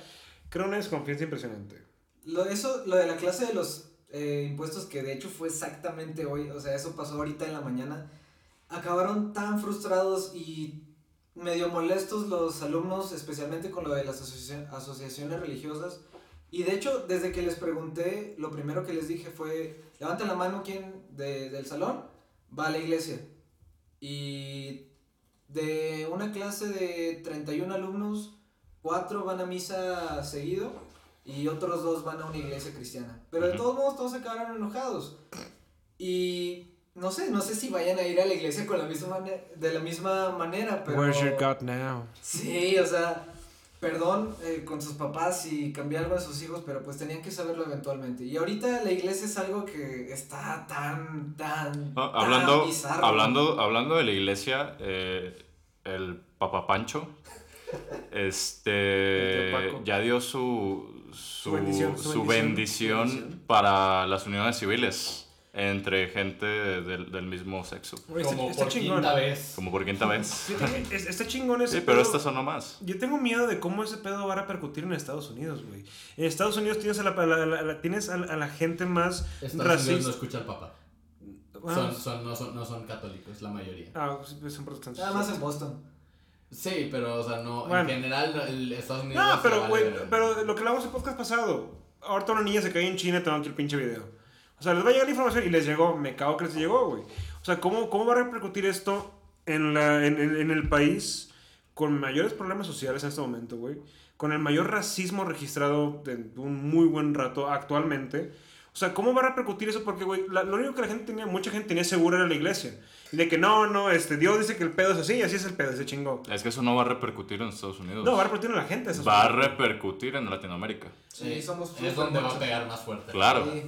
creo una desconfianza impresionante. Lo, eso, lo de la clase de los eh, impuestos, que de hecho fue exactamente hoy, o sea, eso pasó ahorita en la mañana, acabaron tan frustrados y medio molestos los alumnos, especialmente con lo de las asociaci- asociaciones religiosas. Y de hecho, desde que les pregunté, lo primero que les dije fue, levanten la mano quién de- del salón va a la iglesia. Y de una clase de 31 alumnos, cuatro van a misa seguido y otros dos van a una iglesia cristiana. Pero de todos modos todos acabaron enojados. Y no sé, no sé si vayan a ir a la iglesia con la misma mane- de la misma manera, pero... Where's your God now? Sí, o sea, perdón eh, con sus papás y cambiar algo de sus hijos, pero pues tenían que saberlo eventualmente. Y ahorita la iglesia es algo que está tan, tan, Ah, tan hablando, bizarro. hablando, hablando de la iglesia, eh, el Papa Pancho este, ya dio su, su, bendición, su su bendición, bendición, su bendición. para las uniones civiles entre gente del, del mismo sexo. Está- Como está por chingón. quinta vez. Como por quinta vez. Es- Está chingón ese Sí, pero pedo. esta sonó más. Yo tengo miedo de cómo ese pedo va a repercutir en Estados Unidos, güey. En Estados Unidos tienes a la, a la- a la- tienes a la, a la gente más Estados Unidos no racista. escucha al papá. Ah, Son, son, no, son, no son católicos, la mayoría. ah, pues son protestantes. Nada más en Boston. Sí, pero, o sea, no, Bueno. en general, el Estados Unidos. No, pero, güey, pero lo que hablamos en podcast pasado. Ahorita una niña se cae en China y te el pinche video. O sea, les va a llegar la información y les llegó. Me cago que les llegó, güey. O sea, ¿cómo, cómo va a repercutir esto en, la, en, en- en el país con mayores problemas sociales en este momento, güey? Con el mayor racismo registrado de un muy buen rato actualmente. O sea, ¿cómo va a repercutir eso? Porque, güey, lo único que la gente tenía, mucha gente tenía segura era la iglesia. Y de que no, no, este, Dios dice que el pedo es así y así es el pedo, ese chingó. Es que eso no va a repercutir en Estados Unidos. No, va a repercutir en la gente. Va a repercutir en Latinoamérica. Sí, somos Es donde va a pegar más fuerte. Claro. Sí.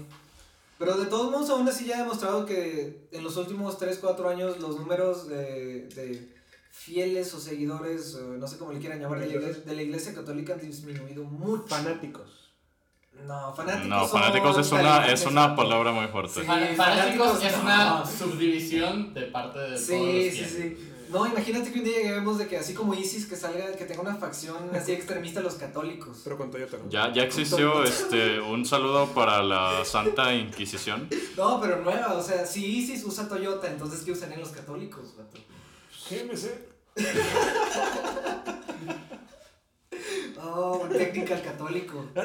Pero de todos modos, aún así ya ha demostrado que en los últimos 3, 4 años los números de, de fieles o seguidores, o no sé cómo le quieran llamar, de la, iglesia, de la iglesia católica han disminuido mucho. Fanáticos. No, fanáticos. No, fanáticos es una, es una palabra muy fuerte. Sí. Fanáticos fanáticos, es no. una subdivisión de parte de todos Sí, los sí, sí. No, imagínate que un día lleguemos de que así como ISIS que salga, que tenga una facción así extremista a los católicos. Pero con Toyota, ¿no? Ya, ya existió este, un saludo para la Santa Inquisición. No, pero nueva, o sea, si ISIS usa Toyota, entonces ¿qué usarían los católicos, vato? GMC. Oh, un technical católico.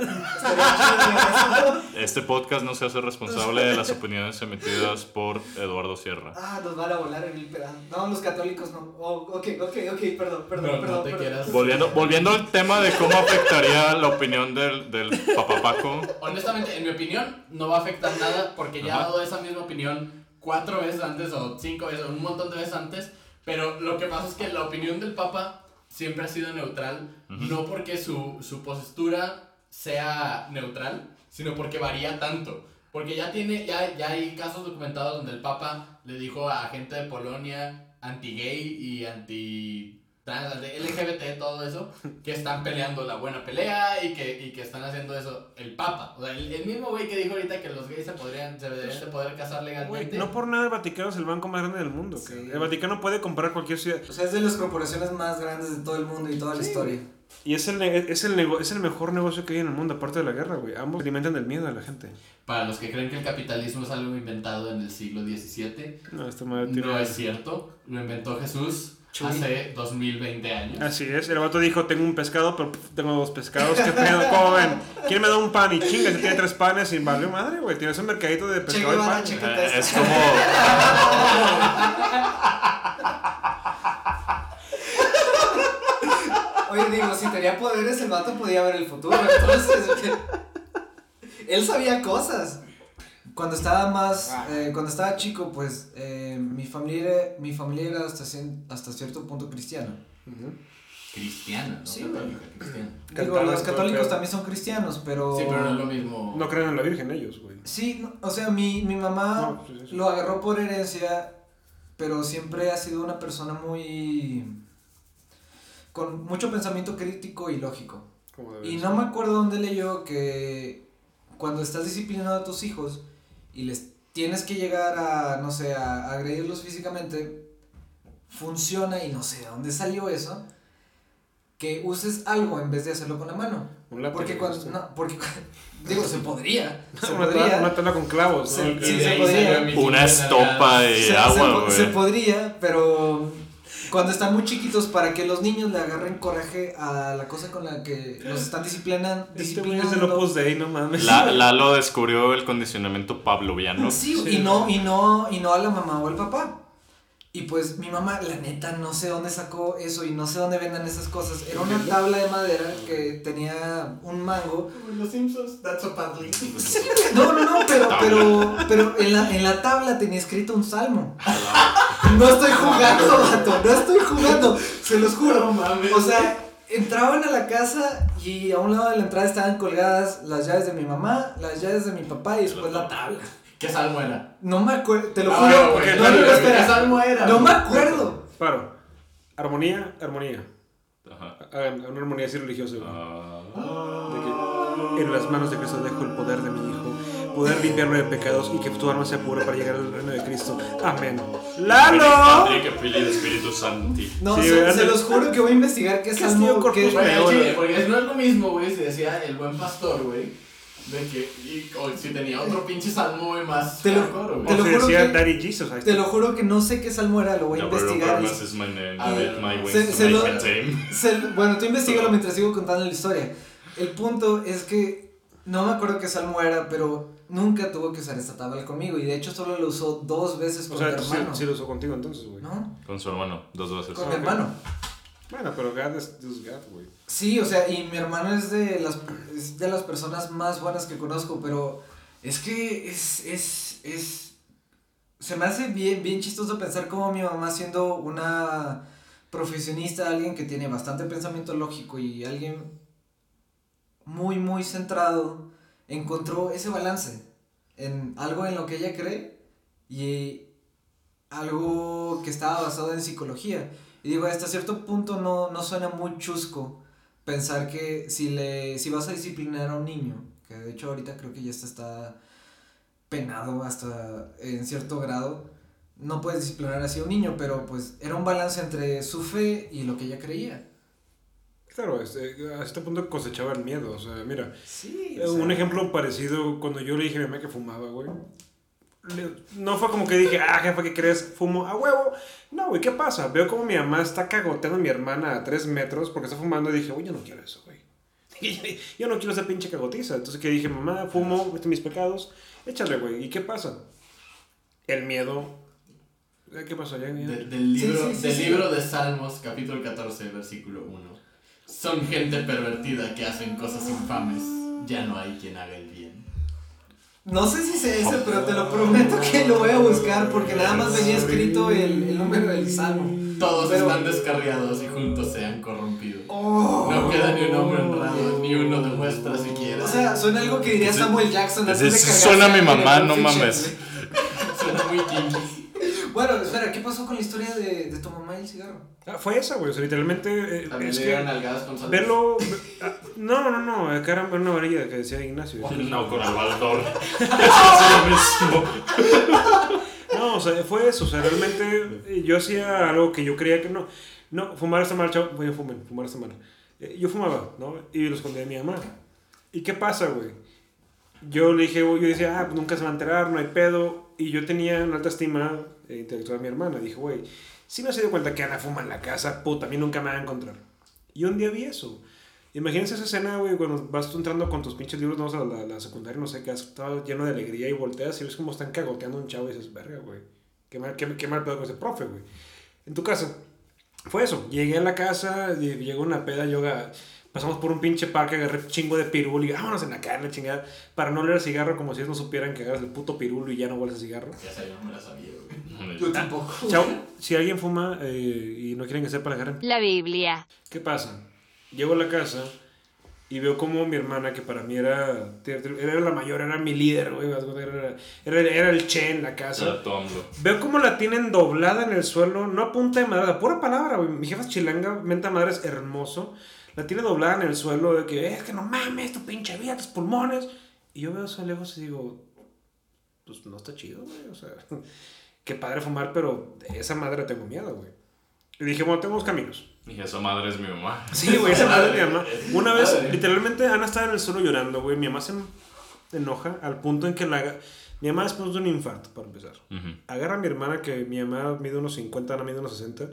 Este podcast no se hace responsable de las opiniones emitidas por Eduardo Sierra. Ah, nos van a volar en el pedazo. No, los católicos no. Oh, ok, ok, ok, perdón, perdón, No, no perdón. te perdón. quieras. Volviendo, volviendo al tema de cómo afectaría la opinión del, del papapaco. Honestamente, en mi opinión, no va a afectar nada porque ya he Ajá. dado esa misma opinión cuatro veces antes o cinco veces o un montón de veces antes. Pero lo que pasa es que la opinión del Papa siempre ha sido neutral, no porque su, su postura sea neutral, sino porque varía tanto. Porque ya, tiene, ya, ya hay casos documentados donde el Papa le dijo a gente de Polonia anti-gay y anti trans, anti LGBT, todo eso, que están peleando la buena pelea y que, y que están haciendo eso el Papa. O sea, el, el mismo güey que dijo ahorita que los gays se, podrían, se deberían de poder casar Güey, legalmente. no por nada el Vaticano es el banco más grande del mundo. Sí. El Vaticano puede comprar cualquier ciudad. O sea, es de las corporaciones más grandes de todo el mundo y toda la historia. Y es el, es, el nego- es el mejor negocio que hay en el mundo, aparte de la guerra, güey. Ambos alimentan del miedo a la gente. Para los que creen que el capitalismo es algo inventado en el siglo XVII, No, esta madre no es cierto. Lo inventó Jesús Chuy. hace 2020 años. Así es, el vato dijo, tengo un pescado, pero pf, tengo dos pescados, ¿qué pedo? ¿Cómo ven? ¿Quién me da un pan? Y chinga, si tiene tres panes y valió madre, güey. Tienes un mercadito de pescado y pan. Eh, es como. Oye, digo, si tenía poderes, el vato podía ver el futuro. Entonces, él sabía cosas. Cuando estaba más, eh, cuando estaba chico, pues eh, mi familia, mi familia era hasta, cien- hasta cierto punto cristiana. Cristiana, ¿no? Sí, Católica, cristiana. Digo, los católicos también son cristianos, pero... Sí, pero no es lo mismo. No creen en la Virgen ellos, güey. Sí, no, o sea, mi, mi mamá No, sí, sí, sí. lo agarró por herencia, pero siempre ha sido una persona muy... con mucho pensamiento crítico y lógico. Como debe Y ser. no me acuerdo dónde leyó que cuando estás disciplinando a tus hijos y les tienes que llegar a, no sé, a agredirlos físicamente, funciona y no sé de dónde salió eso, que uses algo en vez de hacerlo con la mano. Un látigo, Porque cuando, no, porque, digo, se podría, se una, podría. una tabla con clavos, Sí, ¿no? sí, se podría. Una estopa de se, se agua, se güey. podría, pero cuando están muy chiquitos, para que los niños le agarren coraje a la cosa con la que los están disciplinan, Este güey es disciplinando. Opus Dei, no mames. La, Lalo descubrió el condicionamiento pavloviano. Sí, Sí. y no, y no, y no a la mamá o al papá. Y pues mi mamá, la neta, no sé dónde sacó eso y no sé dónde vendan esas cosas. Era una tabla de madera que tenía un mango. Los Simpsons, that's a badly. No, no, no, pero, pero, pero en la, en la tabla tenía escrito un salmo. No estoy jugando, vato, no estoy jugando, se los juro. No mames. O sea, entraban a la casa y a un lado de la entrada estaban colgadas las llaves de mi mamá, las llaves de mi papá y después la tabla. ¿Qué salmo era? No me acuerdo, te lo Ah, juro. no, no, no. ¿Qué salmo era? No me acuerdo. Paro. Armonía, armonía. Ajá. Hagan una armonía así religiosa, güey. Ah. De que en las manos de Cristo dejo el poder de mi Hijo, poder limpiarme de pecados y que tu alma sea pura para llegar al reino de Cristo. Amén. ¡Lalo! Que Espíritu Santi. No, Sí, se, se los juro que voy a investigar qué Castillo salmo. Corpus qué- Güey, al Peor. chile, porque no es lo mismo, güey, si decía el buen pastor, güey. De que, y, o si tenía otro pinche salmo, güey, más Te lo- hardcore, güey. te O lo juro decía que- Daddy Jesus. Te lo juro que no sé qué salmo era, lo voy a No, pero investigar. Barnabas is my name. A ver, my wings se- to se make lo-. Se- bueno, tú investigalo mientras sigo contando la historia. El punto es que no me acuerdo qué salmo era, pero nunca tuvo que usar esta tabla conmigo. Y de hecho solo lo usó dos veces O con sea, mi sí, hermano. sí lo usó contigo entonces, güey. ¿No? Con su hermano, dos veces. Con Ah, mi hermano. Bueno, pero God es God, güey. Sí, o sea, y mi hermano es de las, es de las personas más buenas que conozco, pero es que es, es, es, se me hace bien, bien chistoso pensar como mi mamá siendo una profesionista, alguien que tiene bastante pensamiento lógico y alguien muy, muy centrado, encontró ese balance en algo en lo que ella cree y algo que estaba basado en psicología. Y digo, hasta cierto punto no, no suena muy chusco pensar que si, le, si vas a disciplinar a un niño que de hecho ahorita creo que ya está, está penado hasta en cierto grado. No puedes disciplinar así a un niño, pero pues era un balance entre su fe y lo que ella creía. Claro, este, a este punto cosechaba el miedo. O sea, mira, Sí. eh, un ejemplo parecido cuando yo le dije a mi mamá que fumaba, güey. No fue como que dije, ah, jefa, ¿qué crees? Fumo a huevo. No, güey, ¿qué pasa? Veo como mi mamá está cagoteando a mi hermana a tres metros porque está fumando y dije, güey, yo no quiero eso, güey. Yo no quiero esa pinche cagotiza. Entonces que dije, mamá, fumo, este mis pecados, échale, güey. ¿Y qué pasa? El miedo. Eh, ¿Qué pasó? ¿Ya, ya? De- del libro, sí, sí, del sí. libro de Salmos, capítulo 14, versículo 1. Son gente pervertida que hacen cosas infames. Ya no hay quien haga el. No sé si sé ese, pero te lo prometo que lo voy a buscar porque nada más venía escrito el, el número del salmo. Todos Pero- están descarriados y juntos se han corrompido. Oh. No queda ni un hombre honrado, ni uno demuestra siquiera. O sea, suena algo que diría Samuel Jackson. antes de suena a mi mamá, no mames. suena muy kinky. Bueno, espera, ¿qué pasó con la historia de, de tu mamá y el cigarro? Ah, fue esa, güey. O sea, literalmente. eh, También es le que dieron nalgadas con salsa. verlo. ah, No, no, no. Acá era una varilla que decía Ignacio. No, con el baldor. es lo mismo. No, o sea, fue eso. O sea, realmente eh, yo hacía algo que yo creía que no. No, fumar está mal, chavo. Voy a fumar, fumar está mal. Eh, Yo fumaba, ¿no? Y lo escondía de mi mamá. ¿Y qué pasa, güey? Yo le dije, güey, yo decía, ah, pues nunca se va a enterar, no hay pedo. Y yo tenía una alta estima eh, intelectual mi hermana. Dije, güey, si no se dio cuenta que Ana fuma en la casa, puta, a mí nunca me va a encontrar. Y un día vi eso. Imagínense esa escena, güey, cuando vas tú entrando con tus pinches libros, no, a la, la secundaria, no sé, que has estado lleno de alegría y volteas y ves cómo están cagoteando a un chavo y dices, verga, güey. Qué mal, qué, qué mal pedo con ese profe, güey. En tu casa. Fue eso. Llegué a la casa, llegó una peda, yoga. Pasamos por un pinche parque, agarré chingo de pirul y vámonos en la carne, chingada. Para no leer cigarro como si ellos no supieran que agarras el puto pirulo y ya no hueles a cigarro. Ya sabía, no me la sabía, güey. Yo tampoco. Chao. Si alguien fuma eh, y no quieren que sepa, agarren. La Biblia. ¿Qué pasa? Llego a la casa y veo como mi hermana, que para mí era, era la mayor, era mi líder, güey. Era, era, era el che en la casa. Veo cómo la tienen doblada en el suelo, no a punta de madera, pura palabra, güey. Mi jefa es chilanga, menta madre es hermoso. La tiene doblada en el suelo de que es que no mames, tu pinche vida, tus pulmones. Y yo veo eso de lejos y digo, pues no está chido, güey. O sea, qué padre fumar, pero de esa madre tengo miedo, güey. Y dije, bueno, tengo dos caminos. Y esa madre es mi mamá. Sí, güey, esa madre de mi mamá. Una vez, Madre. literalmente, Ana estaba en el suelo llorando, güey. Mi mamá se enoja al punto en que la... Mi mamá después de un infarto, para empezar. Ujú. Agarra a mi hermana, que mi mamá mide unos 50, Ana mide unos 60.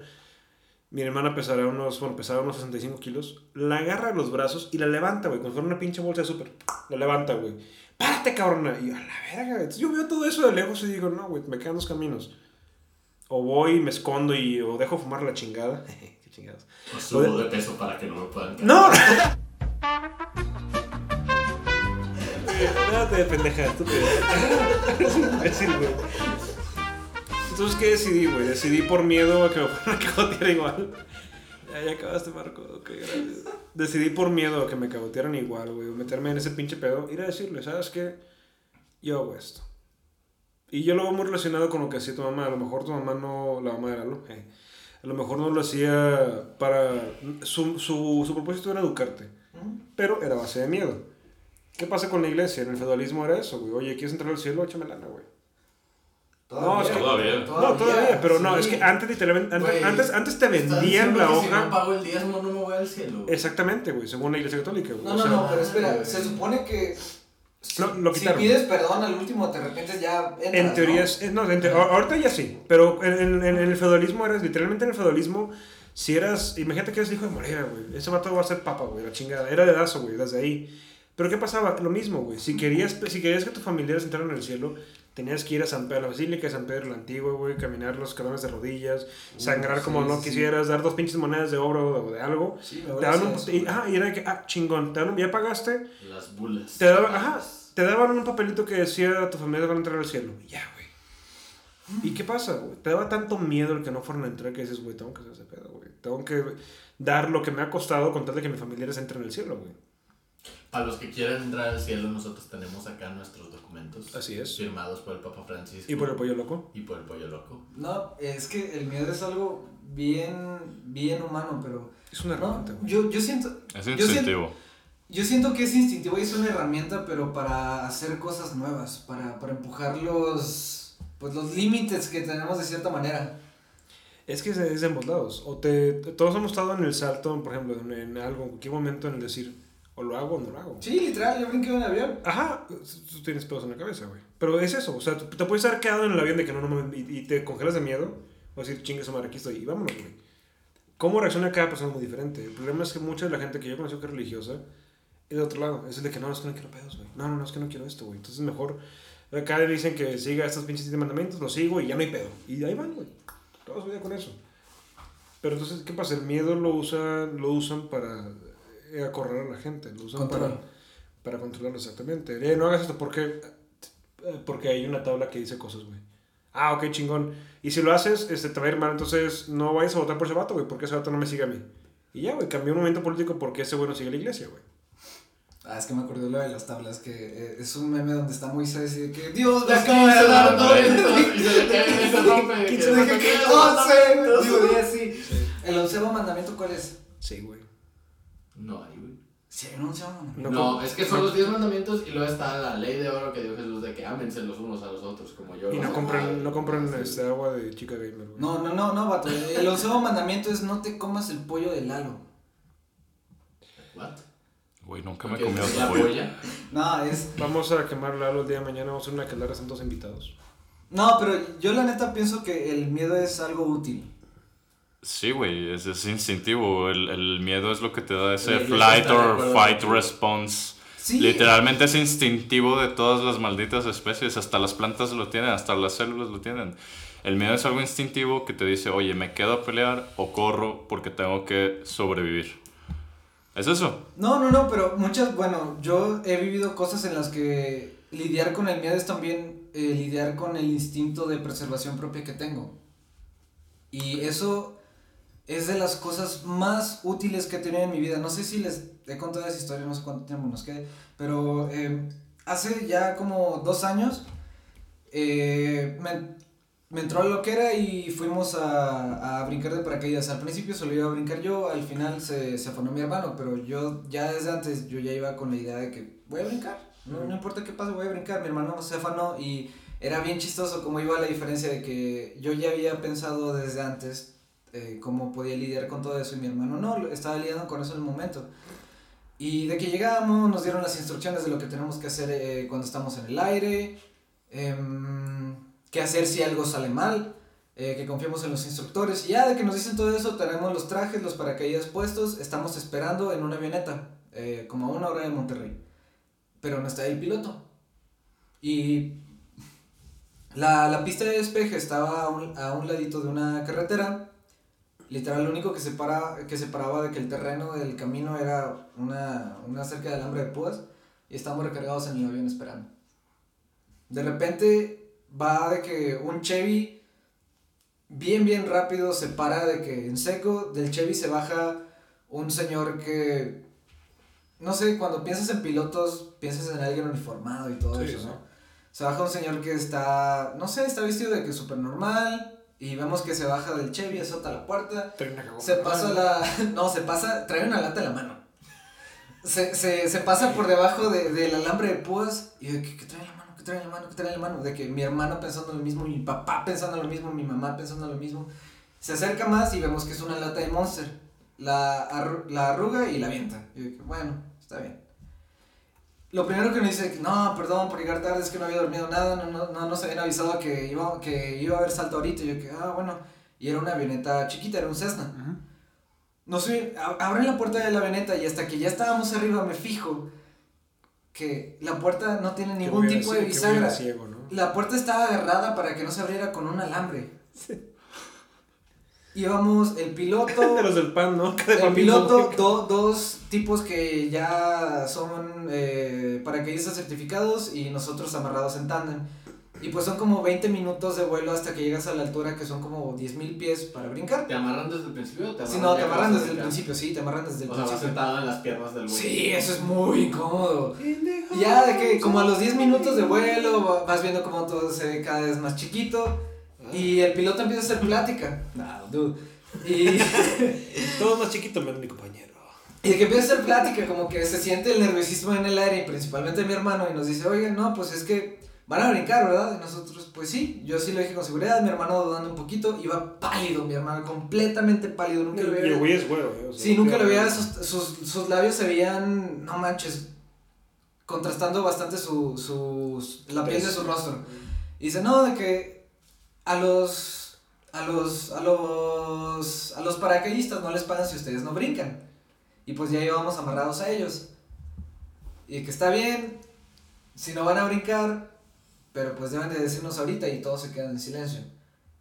Mi hermana pesará unos, bueno, pesaba unos 65 kilos. La agarra de los brazos y la levanta, güey, como si fuera una pinche bolsa de súper. La levanta, güey. ¡Párate, cabrona! Y yo, a la verga. Entonces, yo veo todo eso de lejos y digo, no, güey, me quedan dos caminos. O voy me escondo y o dejo fumar la chingada. Qué chingados. O subo de peso para que no me puedan caer. ¡No! De pendeja. Es un imbécil, güey. Entonces, ¿qué decidí, güey? Decidí por miedo a que me fueran a cagotear igual. Ya, ya acabaste, Marco. Ok, gracias. Decidí por miedo a que me cagotearan igual, güey. Meterme en ese pinche pedo. Ir a decirle, ¿sabes qué? Yo hago esto. Y yo lo veo muy relacionado con lo que hacía tu mamá. A lo mejor tu mamá no... La mamá de Lalo. eh, a lo mejor no lo hacía para... Su, su, su propósito era educarte. Pero era base de miedo. ¿Qué pasa con la iglesia? En el feudalismo era eso, güey. Oye, ¿quieres entrar al cielo? Échame lana, güey. No, es que- Todavía. No, todavía, pero no, es que antes literalmente, antes, Güey, antes, antes te vendían la que hoja. Si no pago el diezmo, no me voy al cielo. Exactamente, güey, según la iglesia católica, güey. No, o no, sea, no, pero espera, güey. se supone que si, Lo- lo si quitaron. pides perdón al último te arrepientes ya entras, En teoría ¿no? es, es- no, en te- ahorita ya sí, pero en, en- en el feudalismo eras, literalmente en el feudalismo, si eras, imagínate que eres el hijo de Morera, güey, ese vato va a ser papa, güey, la chingada, era de dazo, güey, desde ahí. Pero ¿qué pasaba? Lo mismo, güey, si querías, si querías que tus familiares entraran en el cielo, tenías que ir a San Pedro, a la Basílica de San Pedro el Antiguo, güey, caminar los escalones de rodillas, sangrar sí, como no sí, sí. quisieras, dar dos pinches monedas de oro o de, algo. Sí, Te daban un, eso, y, ajá, y era que, ah, chingón, te daban- ya pagaste, Las bulas. te daban, ajá, te daban un papelito que decía tu familia van a entrar al cielo. Y Ya, güey. ¿Y qué pasa, güey? Te daba tanto miedo el que no fueran a entrar que dices, güey, tengo que hacer ese pedo, güey. Tengo que dar lo que me ha costado con tal de que mis familiares entren al cielo, güey. Para los que quieren entrar al cielo, nosotros tenemos acá nuestros documentos. Así es. Firmados por el Papa Francisco. ¿Y por el pollo loco? Y por el pollo loco. No, es que el miedo es algo bien, bien humano, pero... Es una No, herramienta, güey. yo, yo siento... Es yo siento-. Yo siento que es instintivo y es una herramienta, pero para hacer cosas nuevas, para, para empujar los, pues, los límites que tenemos de cierta manera. Es que de ambos lados. O te, todos hemos estado en el salto, por ejemplo, en, en algo, en cualquier momento en el decir, o lo hago o no lo hago. Sí, literal, yo brinqué en un avión. Ajá, tú tienes pedos en la cabeza, güey. Pero es eso, o sea, te puedes estar quedado en el avión de que no, no, me- y, y te congelas de miedo, o decir, chingue su madre, aquí estoy, y vámonos, güey. Cómo reacciona cada persona es muy diferente. El problema es que mucha de la gente que yo conocí que es religiosa es de otro lado. Es el de que no, es que no quiero pedos, güey. No, no, no, es que no quiero esto, güey. Entonces mejor, acá le dicen que siga estos pinches siete mandamientos, los sigo y ya no hay pedo. Y ahí van, güey. Toda su vida con eso. Pero entonces, ¿qué pasa? El miedo lo usan, lo usan para acorralar a la gente. Lo usan Control. para, para controlarlo exactamente. Eh, no hagas esto porque, eh, porque hay una tabla que dice cosas, güey. Ah, ok, chingón. Y si lo haces, este, te va a ir mal. Entonces, no vayas a votar por ese vato, güey, porque ese vato no me sigue a mí. Y ya, güey, cambió un momento político porque ese güey no sigue la iglesia, güey. Ah, es que me acordé lo de las tablas, que eh, es un meme donde está Moisés y de que Dios me acaba de dar mandamientos, y se rompe, de que- Quince de que que- once, güey. Digo, di así. ¿El onceavo mandamiento cuál es? Sí, güey. No hay, güey. Sí, hay un onceavo mandamiento. No, No, es que son los diez mandamientos y luego está la ley de oro que dio Jesús de que ámense los unos a los otros como yo. Y no compren, no compren Sí. este, agua de chica gamer, güey. No, no, no, no, vato. El onceavo mandamiento es no te comas el pollo de Lalo. What? Güey, nunca me he ¿Qué comido tu la pollo. polla? No, es. Vamos a quemar Lalo el día de mañana, vamos a hacer una caldera, están todos invitados. No, pero yo la neta pienso que el miedo es algo útil. Sí, güey, es, es instintivo. El, el miedo es lo que te da ese flight or fight response. Sí. Literalmente es instintivo de todas las malditas especies. Hasta las plantas lo tienen, hasta las células lo tienen. El miedo es algo instintivo que te dice, oye, me quedo a pelear o corro porque tengo que sobrevivir. ¿Es eso? No, no, no, pero muchas, bueno, yo he vivido cosas en las que lidiar con el miedo es también eh, lidiar con el instinto de preservación propia que tengo. Y eso es de las cosas más útiles que he tenido en mi vida. No sé si les he contado esa historia, no sé cuánto tiempo nos quede, pero eh, hace ya como dos años eh, me, me entró la loquera y fuimos a, a brincar de paracaídas. Al principio solo iba a brincar yo, al final se, se afanó mi hermano, pero yo ya desde antes yo ya iba con la idea de que voy a brincar, no, no importa qué pase, voy a brincar. Mi hermano se afanó y era bien chistoso cómo iba la diferencia de que yo ya había pensado desde antes eh, cómo podía lidiar con todo eso y mi hermano no, estaba lidiando con eso en el momento. Y de que llegamos, nos dieron las instrucciones de lo que tenemos que hacer eh, cuando estamos en el aire, em, qué hacer si algo sale mal, eh, que confiemos en los instructores. Y ya de que nos dicen todo eso, tenemos los trajes, los paracaídas puestos, estamos esperando en una avioneta, eh, como a una hora de Monterrey. Pero no está el piloto. Y la, la pista de despeje estaba a un, a un ladito de una carretera. Literal, lo único que, separa, que separaba de que el terreno del camino era una, una cerca de alambre de púas. Y estábamos recargados en el avión esperando. De repente va de que un Chevy bien, bien rápido se para de que en seco del Chevy se baja un señor que, no sé, cuando piensas en pilotos, piensas en alguien uniformado y todo Sí, eso, sí. ¿no? Se baja un señor que está, no sé, está vestido de que súper normal y vemos que se baja del Chevy, azota la puerta, se pasa la, no, se pasa, trae una lata en la mano. Se, se, se pasa por debajo de, del alambre de púas y de que, ¿qué trae en la mano? ¿Qué trae en la mano? ¿Qué trae en la mano? De que mi hermano pensando lo mismo, mi papá pensando lo mismo, mi mamá pensando lo mismo. Se acerca más y vemos que es una lata de Monster. La, arru- la arruga y la avienta. Y de que, bueno, está bien. Lo primero que me dice, no, perdón por llegar tarde, es que no había dormido nada, no, no, no nos habían avisado que iba, que iba a haber salto ahorita. Y yo que, ah, bueno. Y era una avioneta chiquita, era un Cessna. No sé, abren la puerta de la avioneta y hasta que ya estábamos arriba me fijo que la puerta no tiene ningún tipo de bisagra. ciego, ¿no? La puerta estaba agarrada para que no se abriera con un alambre. Íbamos el piloto, De los del pan, ¿no? Que de el piloto, do- dos tipos que ya son eh, paracaidistas certificados y nosotros amarrados en tándem. Y pues son como 20 minutos de vuelo hasta que llegas a la altura que son como 10.000 pies para brincar. ¿Te amarran desde el principio o te amarran no, te amarran desde el principio, sí, te amarran desde el O sea, vas principio. sentado en las piernas del güey. Sí, eso es muy incómodo. Y ya de que como a los 10 minutos de vuelo va- vas viendo como todo se ve cada vez más chiquito y el piloto empieza a hacer plática. No, dude. Y, Todo más chiquito, menos mi compañero. Y de que empieza a hacer plática, como que se siente el nerviosismo en el aire, y principalmente mi hermano, y nos dice, oye, no, pues es que van a brincar, ¿verdad? Y nosotros, pues sí, yo sí lo dije con seguridad, mi hermano dudando un poquito, iba pálido, mi hermano, completamente pálido, nunca lo Y había... el güey es güero, ¿eh? O sea, Sí, nunca lo veía, sus, sus, sus labios se veían, no manches, contrastando bastante su, su, la piel de su rostro. Y dice, no, de que a los, a los, a los, a los paracaidistas no les pagan si ustedes no brincan. Y pues ya íbamos amarrados a ellos. Y que está bien, si no van a brincar, pero pues deben de decirnos ahorita y todos se quedan en silencio.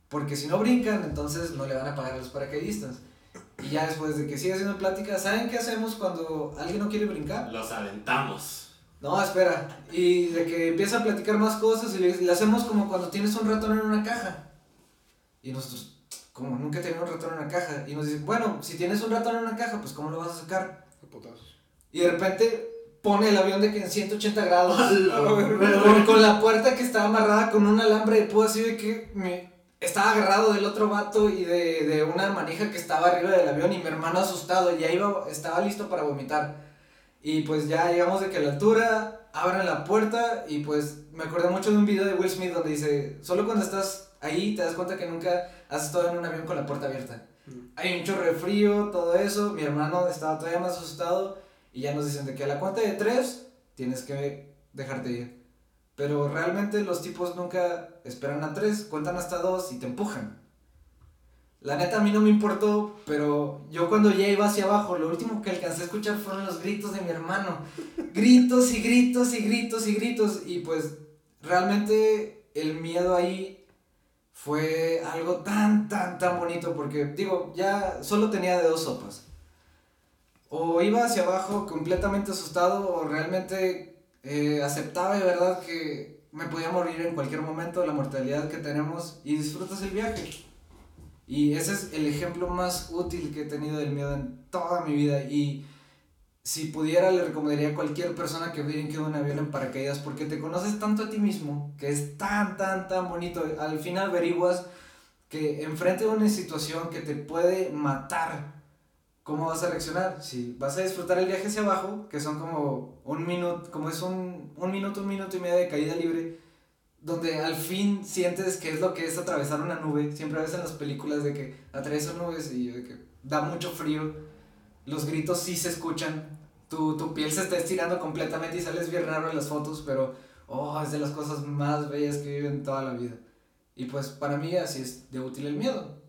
Porque si no brincan, entonces no le van a pagar a los paracaidistas. Y ya después de que sigue haciendo plática, ¿saben qué hacemos cuando alguien no quiere brincar? Los aventamos. No, espera. Y de que empieza a platicar más cosas y le, le hacemos como cuando tienes un ratón en una caja. Y nosotros, como nunca he tenido un ratón en una caja. Y nos dicen, bueno, si tienes un ratón en una caja, pues ¿cómo lo vas a sacar? Putazos. Y de repente pone el avión de que en 180 grados. ¡Hala, con, con la puerta que estaba amarrada con un alambre de púa así de que me estaba agarrado del otro vato y de, de una manija que estaba arriba del avión y mi hermano asustado ya iba, estaba listo para vomitar. Y pues ya llegamos de que a la altura, abren la puerta y pues me acordé mucho de un video de Will Smith donde dice, solo cuando estás ahí te das cuenta que nunca has estado en un avión con la puerta abierta. Hay un chorro de frío, todo eso, mi hermano estaba todavía más asustado y ya nos dicen de que a la cuenta de tres tienes que dejarte ir. Pero realmente los tipos nunca esperan a tres, cuentan hasta dos y te empujan. La neta a mí no me importó, pero yo cuando ya iba hacia abajo, lo último que alcancé a escuchar fueron los gritos de mi hermano. Gritos y gritos y gritos y gritos. Y pues realmente el miedo ahí fue algo tan, tan, tan bonito porque digo, ya solo tenía de dos sopas. O iba hacia abajo completamente asustado o realmente eh, aceptaba de verdad que me podía morir en cualquier momento, la mortalidad que tenemos y disfrutas el viaje. Y ese es el ejemplo más útil que he tenido del miedo en toda mi vida. Y si pudiera, le recomendaría a cualquier persona que brinque de un avión en paracaídas porque te conoces tanto a ti mismo que es tan, tan, tan bonito. Al final averiguas que enfrente de una situación que te puede matar, ¿cómo vas a reaccionar? Si vas a disfrutar el viaje hacia abajo, que son como un minuto, como es un, un minuto, un minuto y medio de caída libre, donde al fin sientes que es lo que es atravesar una nube. Siempre ves en las películas de que atraviesan nubes y de que da mucho frío. Los gritos sí se escuchan. Tu, tu piel se está estirando completamente y sales bien raro en las fotos, pero oh, es de las cosas más bellas que viven en toda la vida. Y pues para mí así es de útil el miedo.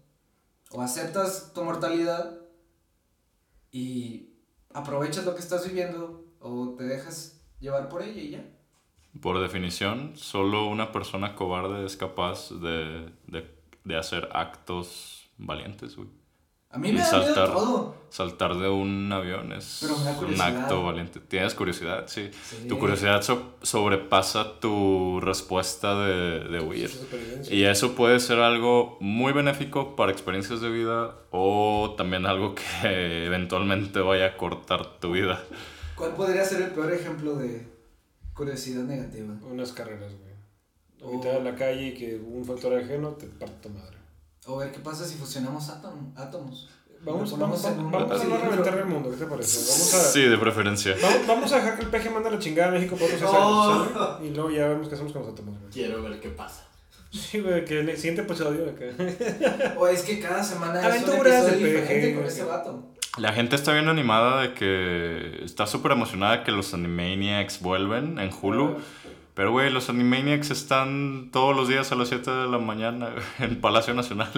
O aceptas tu mortalidad y aprovechas lo que estás viviendo o te dejas llevar por ella y ya. Por definición, solo una persona cobarde es capaz de, de, de hacer actos valientes, güey. A mí me da miedo saltar. todo. Saltar de un avión es un acto valiente. Tienes curiosidad, sí. Sí. Tu curiosidad so- sobrepasa tu respuesta de, de huir. Supervivencia. Y eso puede ser algo muy benéfico para experiencias de vida o también algo que eventualmente vaya a cortar tu vida. ¿Cuál podría ser el peor ejemplo de curiosidad negativa? Unas carreras, güey. A O- mitad de la calle y que un factor ajeno te parte tu madre. O ver qué pasa si fusionamos átom- átomos. Vamos, vamos, en vamos, a no reventar el mundo, ¿qué te parece? Vamos a, Sí, de preferencia. vamos, vamos a dejar que el peje manda la chingada a México por otros años. Y luego ya vemos qué hacemos con los átomos, güey. Quiero ver qué pasa. Sí, güey, que en el siguiente episodio acá. O es que cada semana es un episodio diferente con ese vato. La gente está bien animada de que... Está súper emocionada que los Animaniacs vuelven en Hulu. Pero, güey, los Animaniacs están todos los días a las 7 de la mañana en Palacio Nacional.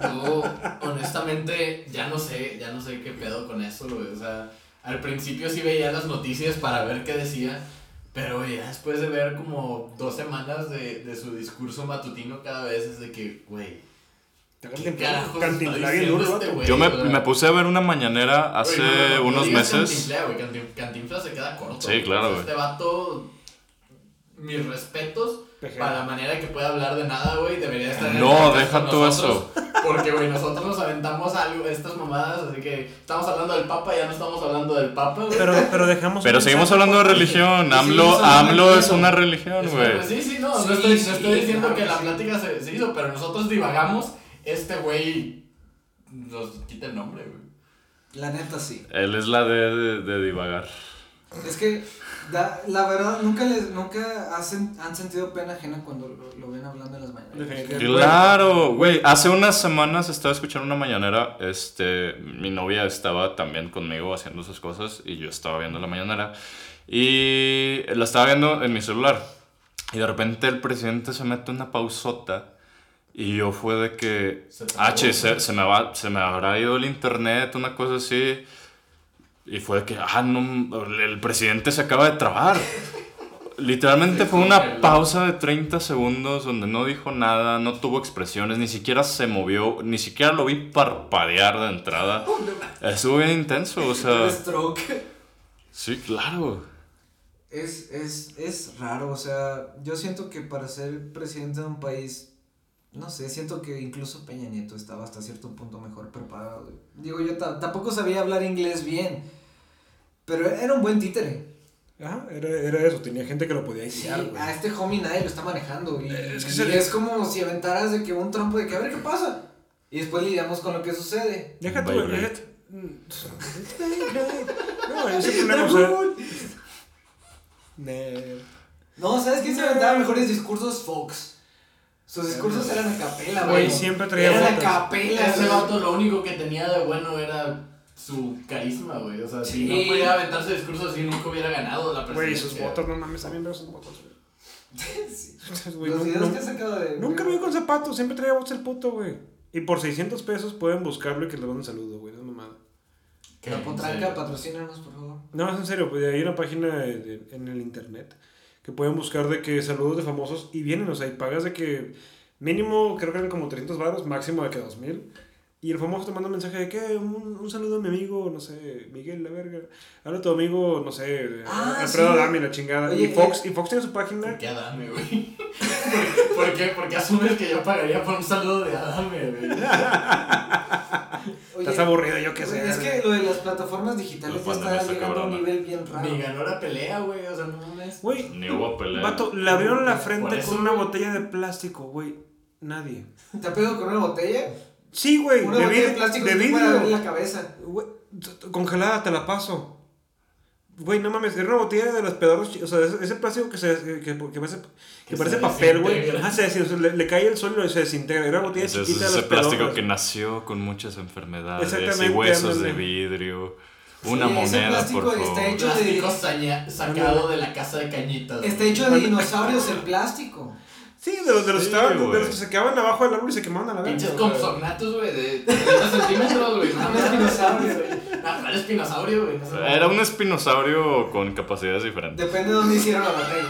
Yo honestamente ya no sé, ya no sé qué pedo con eso, güey. O sea, al principio sí veía las noticias para ver qué decía, pero ya después de ver como dos semanas de, de su discurso matutino cada vez es de que, güey, Te ¿qué carajos Cantinflar está bien duro, este? Yo me, me puse a ver una mañanera hace güey, no, no, no, no unos meses. Cantinflea, güey, Cantin- Cantinflas se queda corto. Sí, claro, güey. Este vato, mis respetos para la manera que puede hablar de nada, güey, debería estar en el No, deja tú nosotros, Porque, güey, nosotros nos aventamos algo, estas mamadas, así que estamos hablando del Papa, ya no estamos hablando del Papa, güey. Pero, pero dejamos. Pero seguimos hablando de religión. Sí, AMLO, AMLO es eso. una religión, güey. sí, sí, no, Sí, no estoy, sí, no estoy diciendo claro que la plática se, se hizo, pero nosotros divagamos, este güey nos quita el nombre, güey. La neta sí. Él es la de, de, de divagar. Es que, da- la verdad, nunca les nunca hacen, han sentido pena ajena cuando lo, lo ven hablando en las mañanas. Claro, güey. Hace unas semanas estaba escuchando una mañanera. Este, mi novia estaba también conmigo haciendo sus cosas y yo estaba viendo la mañanera. Y la estaba viendo en mi celular. Y de repente el presidente se mete una pausota. Y yo fue de que, Se. H, se, se me va, se me habrá ido el internet, una cosa así. Y fue de que, ah, no, el presidente se acaba de trabar. Literalmente fue una pausa de 30 segundos donde no dijo nada, no tuvo expresiones, ni siquiera se movió, ni siquiera lo vi parpadear de entrada. Estuvo bien intenso, o Un sea, stroke. sí, claro. Es, es, es raro, o sea, yo siento que para ser presidente de un país, no sé, siento que incluso Peña Nieto estaba hasta cierto punto mejor preparado. Digo, yo ta- tampoco sabía hablar inglés bien, pero era un buen títere. Ajá, era, era eso, tenía gente que lo podía Sí, guiar, güey. a este homie nadie lo está manejando. Y, Es que y se- es como si aventaras de que un trompo de que a ver qué pasa. Y después lidiamos con lo que sucede. Deja tú, Beyblade. deja No, ese problema, o sea. Nerd. No, ¿sabes quién se aventaba mejores discursos? Fox. Sus discursos eran a capela, Güey, güey. siempre traía Eran a capela. Ese güey. vato lo único que tenía de bueno era su carisma, güey. O sea, si Sí. no podía aventarse discursos así, nunca hubiera ganado la Güey, presidencia. sus botas, no mames, también veo sus botas, güey. Sí. Güey, Los no- videos no- que ha sacado de. Nunca lo vi con zapatos, siempre traía botas el puto, güey. Y por 600 pesos pueden buscarlo y que le manden un saludo, güey, no es mamada. ¿Qué? La ¿En potranca, patrocínanos, por favor. No, es en serio, pues hay una página de- de- en el internet que pueden buscar de que saludos de famosos y vienen, o sea, y pagas de que mínimo, creo que eran como 300 baros, máximo de que 2000. Y el famoso te manda un mensaje de que un, un saludo a mi amigo, no sé, Miguel, la verga. Habla a tu amigo, no sé, Ah, Alfredo sí. Adami, la chingada. Oye, y, Fox, eh, y Fox tiene su página. ¿Por qué Adame, güey? ¿Por, por qué? Porque asumes que yo pagaría por un saludo de Adame, güey. Oye, Estás aburrido, yo qué sé. Es que lo de las plataformas digitales ya está llegando a un nivel bien raro. Ni ganó la pelea, güey. O sea, no mames. Güey, Ni hubo pelea. vato, le abrieron la frente eso, con una güey. botella de plástico, güey. Nadie. ¿Te ha pegado con una botella? Sí, güey, Una de, botella de plástico de vidrio. abrir la cabeza. Güey, congelada, te la paso. Güey, no mames, era una botella de los pedorros, o sea, ese, ese plástico que, se, que, que parece, que Que parece se papel, güey. Ajá, se sea, le, le cae el sol y se desintegra. Era una botella Entonces, chiquita de ese los plástico pedorros. que nació con muchas enfermedades y Exactamente, huesos de vidrio. Una Sí, ese moneda, plástico por está favor. hecho de- Plástico saña- sacado de la casa de cañitas. Está hecho de dinosaurios el plástico. Sí, de los, de los, Sí, estaban- de güey. los que se quedaban abajo del árbol y se quemaban a la verga. Pinches compsognatos, güey, de 30 centímetros, güey. No, no, espinosaurio. güey. No, ¿cuál espinosaurio, güey? No. Era un espinosaurio con capacidades diferentes. Depende de dónde hicieron la botella.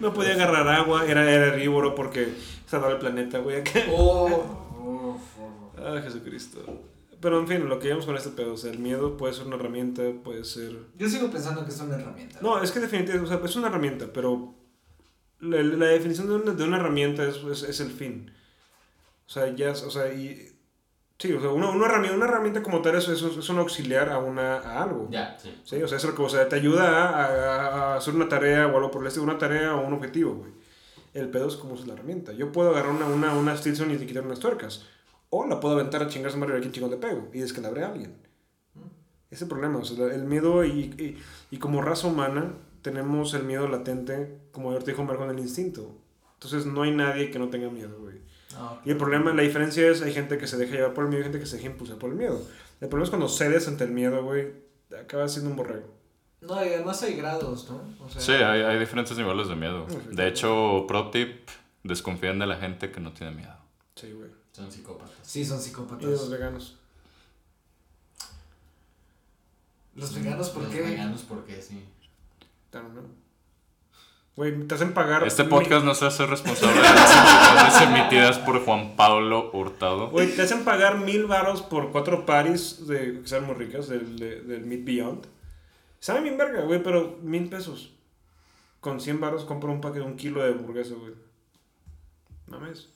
No podía agarrar agua, era, era herbívoro porque salvaba el planeta, güey. acá. Oh. Ah, Jesucristo. Pero en fin, lo que llevamos con este pedo, o sea, el miedo puede ser una herramienta, puede ser... Yo sigo pensando que es una herramienta. No, es que definitivamente, o sea, es una herramienta, pero la, la definición de una, de una herramienta es, es, es el fin. O sea, ya, es- o sea, y... Sí, o sea, una, una, herramienta, una herramienta como tal es, es, es un auxiliar a, una, a algo. Ya, sí. Sí, o sea, es lo que, o sea, te ayuda a, a- hacer una tarea o algo por el estilo, una tarea o un objetivo, güey. El pedo es cómo usas la herramienta. Yo puedo agarrar una, una, una Stilson y quitar unas tuercas. O la puedo aventar a chingarse a Mario a quien chingón le pego y descalabré a alguien. Ese es el problema, o sea, el miedo y, y, y como raza humana tenemos el miedo latente, como ahorita dijo Marco, en el instinto. Entonces no hay nadie que no tenga miedo, güey. No, Y el problema, la diferencia es, hay gente que se deja llevar por el miedo y gente que se deja impulsar por el miedo. El problema es cuando cedes ante el miedo, güey, acabas siendo un borrego. No, y además hay grados, ¿no? O sea, Sí, hay, hay diferentes niveles de miedo. De hecho, pro tip, desconfíen de la gente que no tiene miedo. Sí, güey. son psicópatas. Sí, son Y los psicópatas. veganos. Los veganos, ¿por Los qué? veganos, ¿por qué? Sí. Claro, ¿no? Güey, te hacen pagar. Este podcast no se hace responsable de las opiniones emitidas por Juan Pablo Hurtado. Güey, te hacen pagar mil baros por cuatro paris de, que sean muy ricas del, de- del Meat Beyond. Sabe bien verga, güey, pero mil pesos. Con 100 baros compro un paquete, un kilo de hamburguesa, güey. Mames.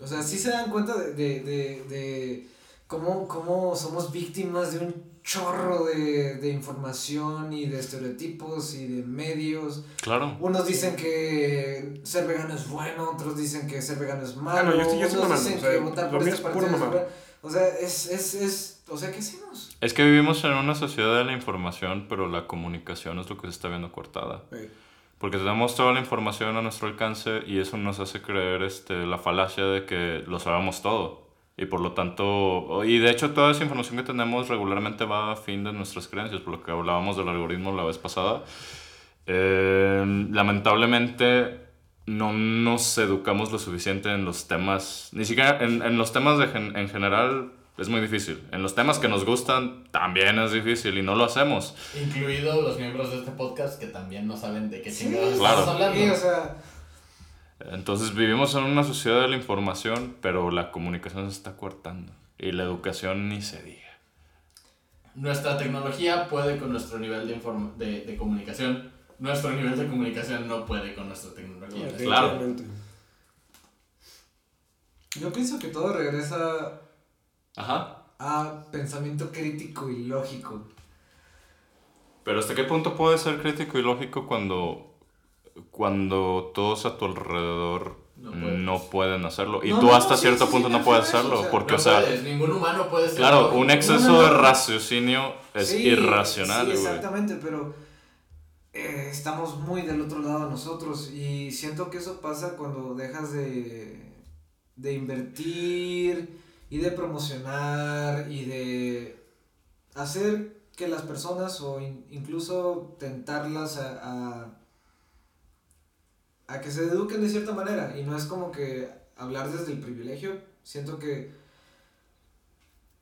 O sea, sí se dan cuenta de, de, de, de cómo, cómo somos víctimas de un chorro de, de información y de estereotipos y de medios. Claro. Unos dicen que ser vegano es bueno, otros dicen que ser vegano es malo. Ah, no, yo estoy- yo estoy dicen o sea, que votar por este partido es bueno. O sea, es, es, es o sea, ¿qué hacemos? Es que vivimos en una sociedad de la información, pero la comunicación es lo que se está viendo cortada. Porque tenemos toda la información a nuestro alcance y eso nos hace creer este, la falacia de que lo sabemos todo. Y por lo tanto, y de hecho toda esa información que tenemos regularmente va a fin de nuestras creencias, por lo que hablábamos del algoritmo la vez pasada. Eh, lamentablemente no nos educamos lo suficiente en los temas, ni siquiera en, en los temas de gen- en general es muy difícil. En los temas que nos gustan también es difícil y no lo hacemos. Incluido los miembros de este podcast que también no saben de qué Sí, chingados Claro. estamos hablando. Sí, o sea, Entonces vivimos en una sociedad de la información, pero la comunicación se está cortando. Y la educación ni se diga. Nuestra tecnología puede con nuestro nivel de, inform- de, de comunicación. Nuestro nivel de comunicación no puede con nuestra tecnología. Claro. yo pienso que todo regresa Ajá. a pensamiento crítico y lógico. Pero ¿hasta qué punto puede ser crítico y lógico cuando, cuando todos a tu alrededor No pueden hacerlo? Y No, tú no, hasta sí, cierto sí, punto sí, no puedes hacerlo. o sea, porque, No o sea, puedes, ningún humano puede ser. claro, un exceso No, no, de raciocinio es Sí, irracional, Sí, exactamente, pero eh, estamos muy del otro lado nosotros y siento que eso pasa cuando dejas de, de invertir y de promocionar y de hacer que las personas o in- incluso tentarlas a, a, a que se eduquen de cierta manera y no es como que hablar desde el privilegio, siento que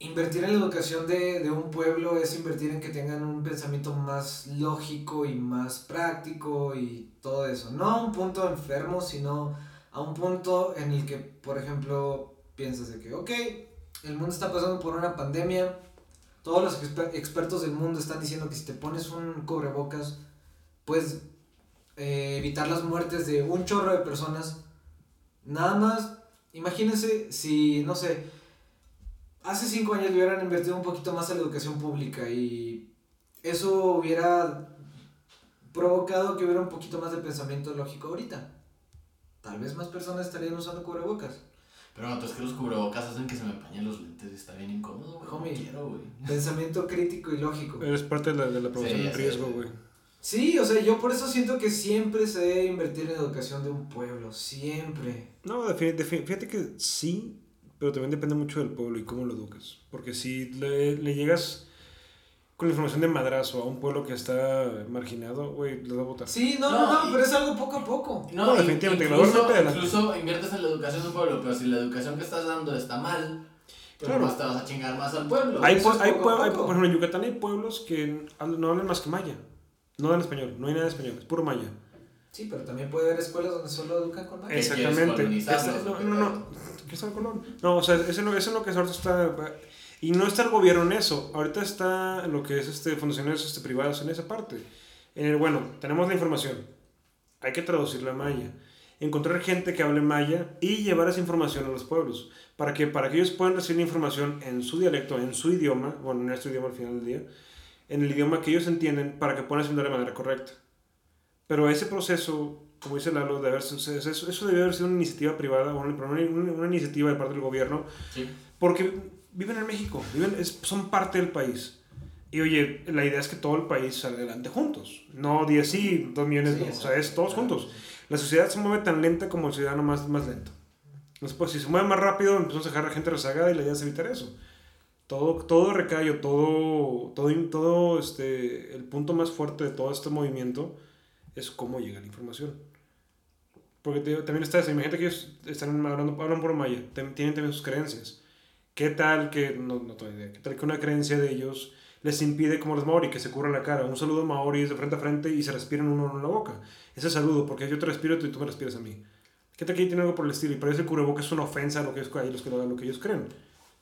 Invertir en la educación de, de un pueblo es invertir en que tengan un pensamiento más lógico y más práctico y todo eso. No a un punto enfermo, sino a un punto en el que, por ejemplo, piensas de que, ok, el mundo está pasando por una pandemia, todos los exper- expertos del mundo están diciendo que si te pones un cubrebocas, puedes eh, evitar las muertes de un chorro de personas. Nada más, imagínense si, no sé, hace cinco años hubieran invertido un poquito más en la educación pública y eso hubiera provocado que hubiera un poquito más de pensamiento lógico ahorita. Tal vez más personas estarían usando cubrebocas. Pero no, es que los cubrebocas hacen que se me empañen los lentes y está bien incómodo, güey. Homie. No quiero, güey. Pensamiento crítico y lógico. Eres parte de la, de la Sí, del riesgo, güey. Sí, o sea, yo por eso siento que siempre se debe invertir en la educación de un pueblo. Siempre. No, fíjate que sí, pero también depende mucho del pueblo y cómo lo educas. Porque si le, le llegas con la información de madrazo a un pueblo que está marginado, güey, lo va a votar. Sí, no, no, No, no, y- pero es algo poco a poco. No, No, in- definitivamente, incluso, inviertes en la educación de un pueblo, pero si la educación que estás dando está mal, pues Claro. más te vas a chingar más al pueblo. Hay, es hay, poco a pue- hay- poco. por ejemplo, en Yucatán hay pueblos que no hablan más que maya. No hablan español, no hay nada español, es puro maya. Sí, pero también puede haber escuelas donde solo educan con. ¿Qué quieres Exactamente. Esa- no, qué no, no. pedo? Cristóbal Colón. No, o sea, eso es lo, eso es lo que ahorita está. Y no está el gobierno en eso. Ahorita está lo que es este, fundaciones este, privadas en esa parte. En el, bueno, tenemos la información. Hay que traducirla a maya. Encontrar gente que hable maya y llevar esa información a los pueblos. Para que, para que ellos puedan recibir la información en su dialecto, en su idioma, bueno, en nuestro idioma al final del día, en el idioma que ellos entienden, para que puedan asimilar de manera correcta. Pero ese proceso, como dice Lalo, de haber, eso, eso debió haber sido una iniciativa privada, o una, una, una iniciativa de parte del gobierno, Sí. porque viven en México, viven, es- son parte del país. Y oye, la idea es que todo el país salga adelante juntos. No 10 sí, 2 millones Sí, no. O sea, es todos juntos. La sociedad se mueve tan lenta como el ciudadano más, más lento. Entonces, pues, si se mueve más rápido, empezamos a dejar a la gente rezagada y la idea es evitar eso. Todo, todo recae, o todo, todo, todo este, el punto más fuerte de todo este movimiento es cómo llega la información. Porque te también está eso. Imagínate que ellos están hablando, hablan por maya, tem- tienen también sus creencias. ¿Qué tal que, no, no tengo idea, qué tal que una creencia de ellos les impide, como los maori, que se cubran la cara? Un saludo maori es de frente a frente y se respiran uno en la boca. Ese saludo, porque yo te respiro y tú me respiras a mí. ¿Qué tal que tiene algo por el estilo? Y parece que el cubreboca es una ofensa a lo que, es, a los que, lo que ellos creen.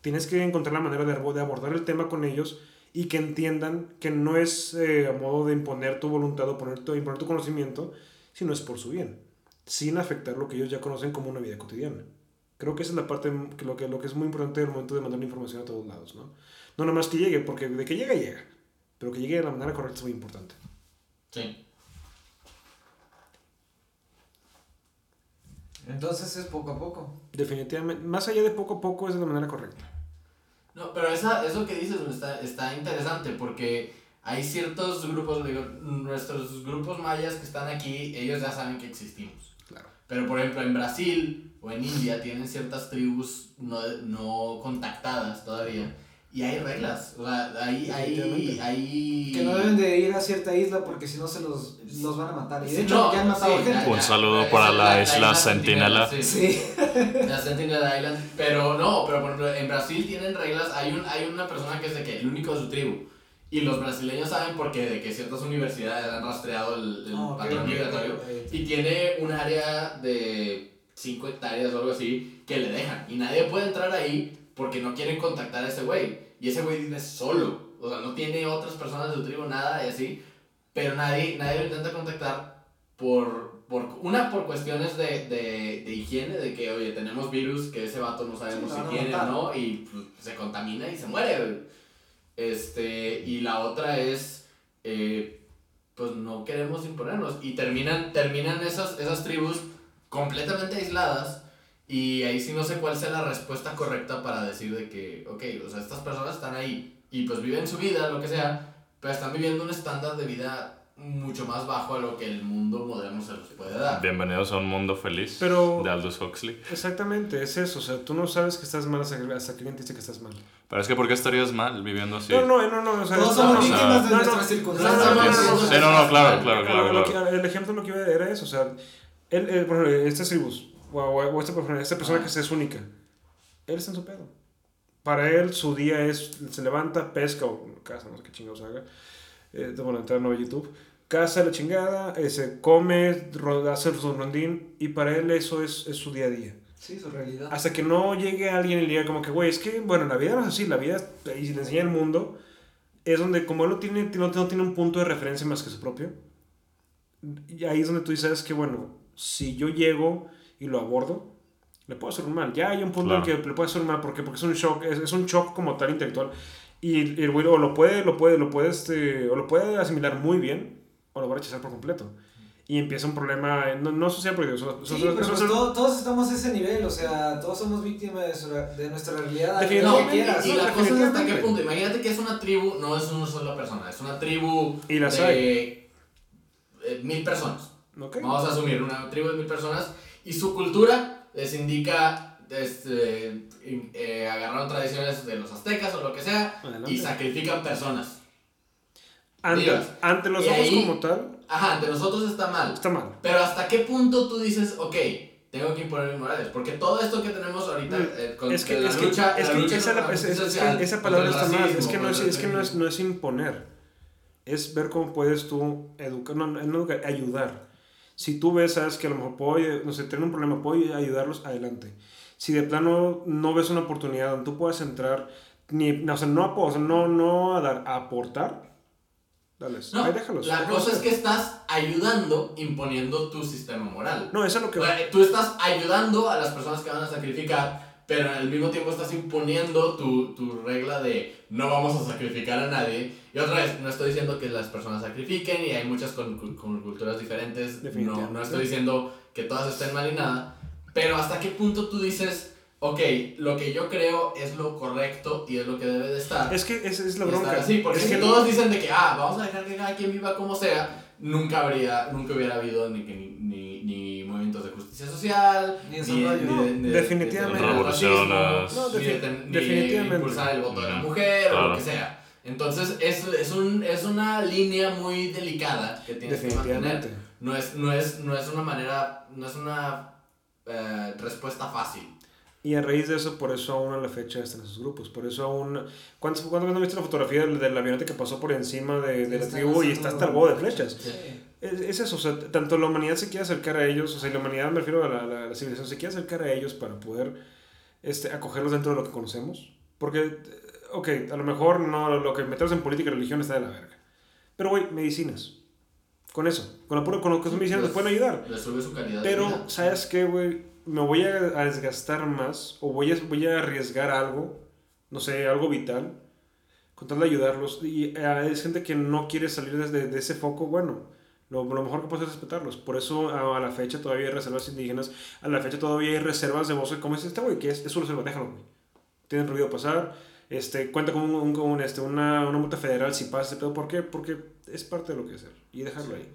Tienes que encontrar la manera de, de abordar el tema con ellos y que entiendan que no es eh, a modo de imponer tu voluntad o poner tu, imponer tu conocimiento, sino es por su bien, sin afectar lo que ellos ya conocen como una vida cotidiana. Creo que esa es la parte que lo que, lo que es muy importante al momento de mandar la información a todos lados, ¿no? No nada más que llegue, porque de que llega, llega. Pero que llegue de la manera correcta es muy importante. Sí. Entonces es poco a poco. Definitivamente, más allá de poco a poco es de la manera correcta. No, pero esa, eso que dices está, está interesante porque hay ciertos grupos, digo, nuestros grupos mayas que están aquí, ellos ya saben que existimos. Claro. Pero por ejemplo en Brasil o en India tienen ciertas tribus no, no contactadas todavía y hay reglas, o sea, hay, hay, hay... Que no deben de ir a cierta isla porque si no se los, los van a matar. Y de hecho no, ya han matado sí, gente. Un saludo Esa para la isla Centinela. sí. Sí. La Sentinel Island. Pero no, pero por ejemplo, en Brasil tienen reglas. Hay, un, hay una persona que es de que el único de su tribu. Y los brasileños saben porque de que ciertas universidades han rastreado el, el ok, patrón ok, migratorio. ok. Y tiene un área de 5 hectáreas o algo así que le dejan. Y nadie puede entrar ahí porque no quieren contactar a ese güey. Y ese güey vive solo. O sea, no tiene otras personas de su tribu, nada y así. Pero nadie, nadie lo intenta contactar por, por una por cuestiones de, de, de higiene, de que, oye, tenemos virus que ese vato no sabemos Sí, si tiene o no, y pues, se contamina y se muere. güey. Este, y la otra es, eh, pues no queremos imponernos. Y terminan, terminan esas, esas tribus completamente aisladas. Y ahí sí no sé cuál sea la respuesta correcta para decir de que, ok, o sea, estas personas están ahí y pues viven su vida, lo que sea, pero están viviendo un estándar de vida mucho más bajo a lo que el mundo moderno se les puede dar. Bienvenidos a un mundo feliz Pero- de Aldous Huxley. Exactamente, es eso. O sea, tú no sabes que estás mal hasta que, alguien te dice que estás mal. Pero es que ¿por qué estarías mal viviendo así? No, no, no, no. O sea, Todos no, somos no, víctimas de no, no, nuestras no, circunstancias. Sí, no, no, claro, claro, claro. lo claro. que- el ejemplo lo que iba era eso, o sea, él, él, por ejemplo, este tribus, o, o, esta persona, esta persona que es única, él está en su pedo. Para él, su día es, se levanta, pesca, o caza, no sé qué chingados haga, eh, bueno, entrar a YouTube, caza la chingada, eh, se come, hace su rondín, y para él eso es, es su día a día. Sí, su realidad. Hasta que no llegue alguien y le diga como que, güey, es que, bueno, la vida no es así, la vida, y si le enseña el mundo, es donde como él no tiene, no, no tiene un punto de referencia más que su propio, y ahí es donde tú dices que, bueno, si yo llego y lo abordo, le puedo hacer un mal. Ya hay un punto en Claro. que le puedo hacer un mal, ¿por qué? Porque es un shock, es, es un shock como tal intelectual, y el el güey o lo puede, lo puede, lo puede, este, o lo puede asimilar muy bien, o lo va a rechazar por completo. Y empieza un problema, no, no social, porque eso, eso- Sí, eso- pero eso- pues todo- todos estamos a ese nivel, o sea, todos somos víctimas de, su- de nuestra realidad. haz Definitivamente. lo que quieras. y no, la cosa es hasta qué punto. Imagínate que es una tribu, no es una sola persona, es una tribu Y las de eh, mil personas. ¿ok? Vamos a asumir una tribu de mil personas y su cultura les indica este, eh, agarraron tradiciones de los aztecas o lo que sea Adelante. y sacrifican personas. Ante, ante los ojos ahí- como tal, Ajá, ante nosotros está mal. está mal. Pero hasta qué punto tú dices, ok, tengo que imponer mis morales. Porque todo esto que tenemos ahorita Mm, eh, con Es que, la es que, lucha, es la que lucha esa, la- es- social, palabra está mal. Es que, no es, es que no es, no es imponer. Es ver cómo puedes tú educar, no, no educar, ayudar. Si tú ves, sabes que a lo mejor puedo, no sé, tener un problema, puedo ayudarlos, adelante. Si de plano no ves una oportunidad donde tú puedas entrar, ni, no, o sea, no, o sea, no, no a dar, a aportar, dales. No, Ahí déjalos. la déjalos cosa es que estás ayudando imponiendo tu sistema moral. No, eso es lo que... O sea, tú estás ayudando a las personas que van a sacrificar, pero al mismo tiempo estás imponiendo tu, tu regla de no vamos a sacrificar a nadie. Y otra vez, no estoy diciendo que las personas sacrifiquen y hay muchas con, con- con culturas diferentes. No, Definitivamente. no estoy diciendo que todas estén mal y nada. Pero hasta qué punto tú dices, ok, lo que yo creo es lo correcto y es lo que debe de estar. Es que esa es la bronca. así, porque es si que todos dicen de que, ah, vamos a dejar que cada quien viva como sea, nunca habría, nunca hubiera habido ni, que ni, ni, ni movimientos de justicia social, Ni definitivamente. ni definitivamente. impulsar el voto de la mujer o claro. lo que sea. Entonces es, es, un, es una línea muy delicada que tienes que definitivamente. mantener. No es, no, es, no es una manera, no es una eh, respuesta fácil. Y a raíz de eso, por eso aún a la fecha están esos grupos. Por eso aún... ¿Cuántas ¿cuántas veces no viste la fotografía del, del avionete que pasó por encima de, de la tribu y está hasta el huevo de flechas? Sí. Es, es eso, o sea, tanto la humanidad se quiere acercar a ellos, o sea, la humanidad me refiero a la, la- la civilización, se quiere acercar a ellos para poder este, acogerlos dentro de lo que conocemos. Porque, ok, a lo mejor no, lo que metemos en política y religión está de la verga. Pero, güey, medicinas. Con eso, con, la pura, con lo que son medicinas nos pueden ayudar. Le sube su calidad de Pero, vida. ¿sabes qué, güey? Me voy a, a desgastar más o voy a, voy a arriesgar algo, no sé, algo vital, con tal de ayudarlos. Y eh, es gente que no quiere salir desde de ese foco, bueno, lo, lo mejor que puedo hacer es respetarlos. Por eso a, a la fecha todavía hay reservas indígenas, a la fecha todavía hay reservas de bosque, como dice este güey, que es, es su reserva, déjalo, güey. Tienen prohibido pasar. Este, cuenta con, un, con un, este, una, una multa federal si pasa ese pedo. ¿Por qué? Porque es parte de lo que hacer y dejarlo ahí.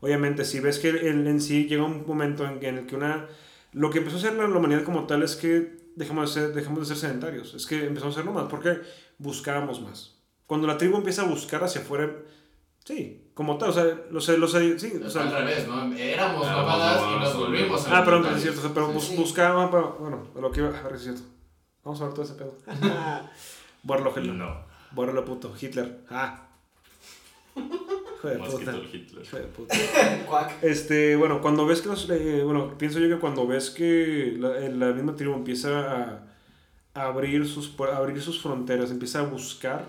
Obviamente, si ves que el, en sí llega un momento en, en el que una... Lo que empezó a hacer la, la humanidad como tal es que dejamos de, ser, dejamos de ser sedentarios. Es que empezamos a ser nómadas porque buscábamos más. Cuando la tribu empieza a buscar hacia afuera, sí, como tal, o sea, los, los, sí, o sea, al revés, ¿no? Éramos nómadas y nos volvimos Ah, perdón, pero es cierto, o sea, pero bus, buscábamos, pero, bueno, lo que iba a ver, es cierto. Vamos a ver todo ese pedo. Bórralo, Hitler. No. Bórralo, puto. Hitler. Ah. Hijo de Más puta. quito el Hitler. Hijo de puta. Cuac. Este, bueno, cuando ves que los, eh, bueno, pienso yo que cuando ves que la, eh, la misma tribu empieza a, abrir sus, a abrir sus fronteras, empieza a buscar,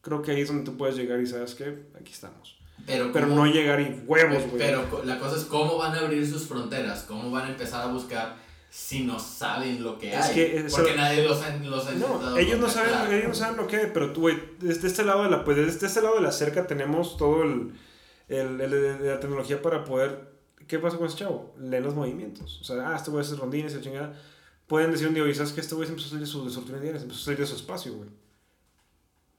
creo que ahí es donde tú puedes llegar y sabes que aquí estamos. Pero, Pero ¿cómo- no llegar y huevos, güey. Pero la cosa es cómo van a abrir sus fronteras, cómo van a empezar a buscar si no saben lo que Es hay. que eso- Porque nadie los ha, los ha No, ellos no saben, ellos no saben lo que hay, pero tú, güey, desde este lado de la, pues desde este lado de la cerca tenemos todo el, el, el- el- la tecnología para poder, ¿qué pasa con ese chavo? Lee los movimientos, o sea, ah, este güey hace rondines y la chingada, pueden decir un día, oye, ¿sabes qué? Este güey se empezó a salir de su, de su rutina diaria, se empezó a salir de su espacio, güey.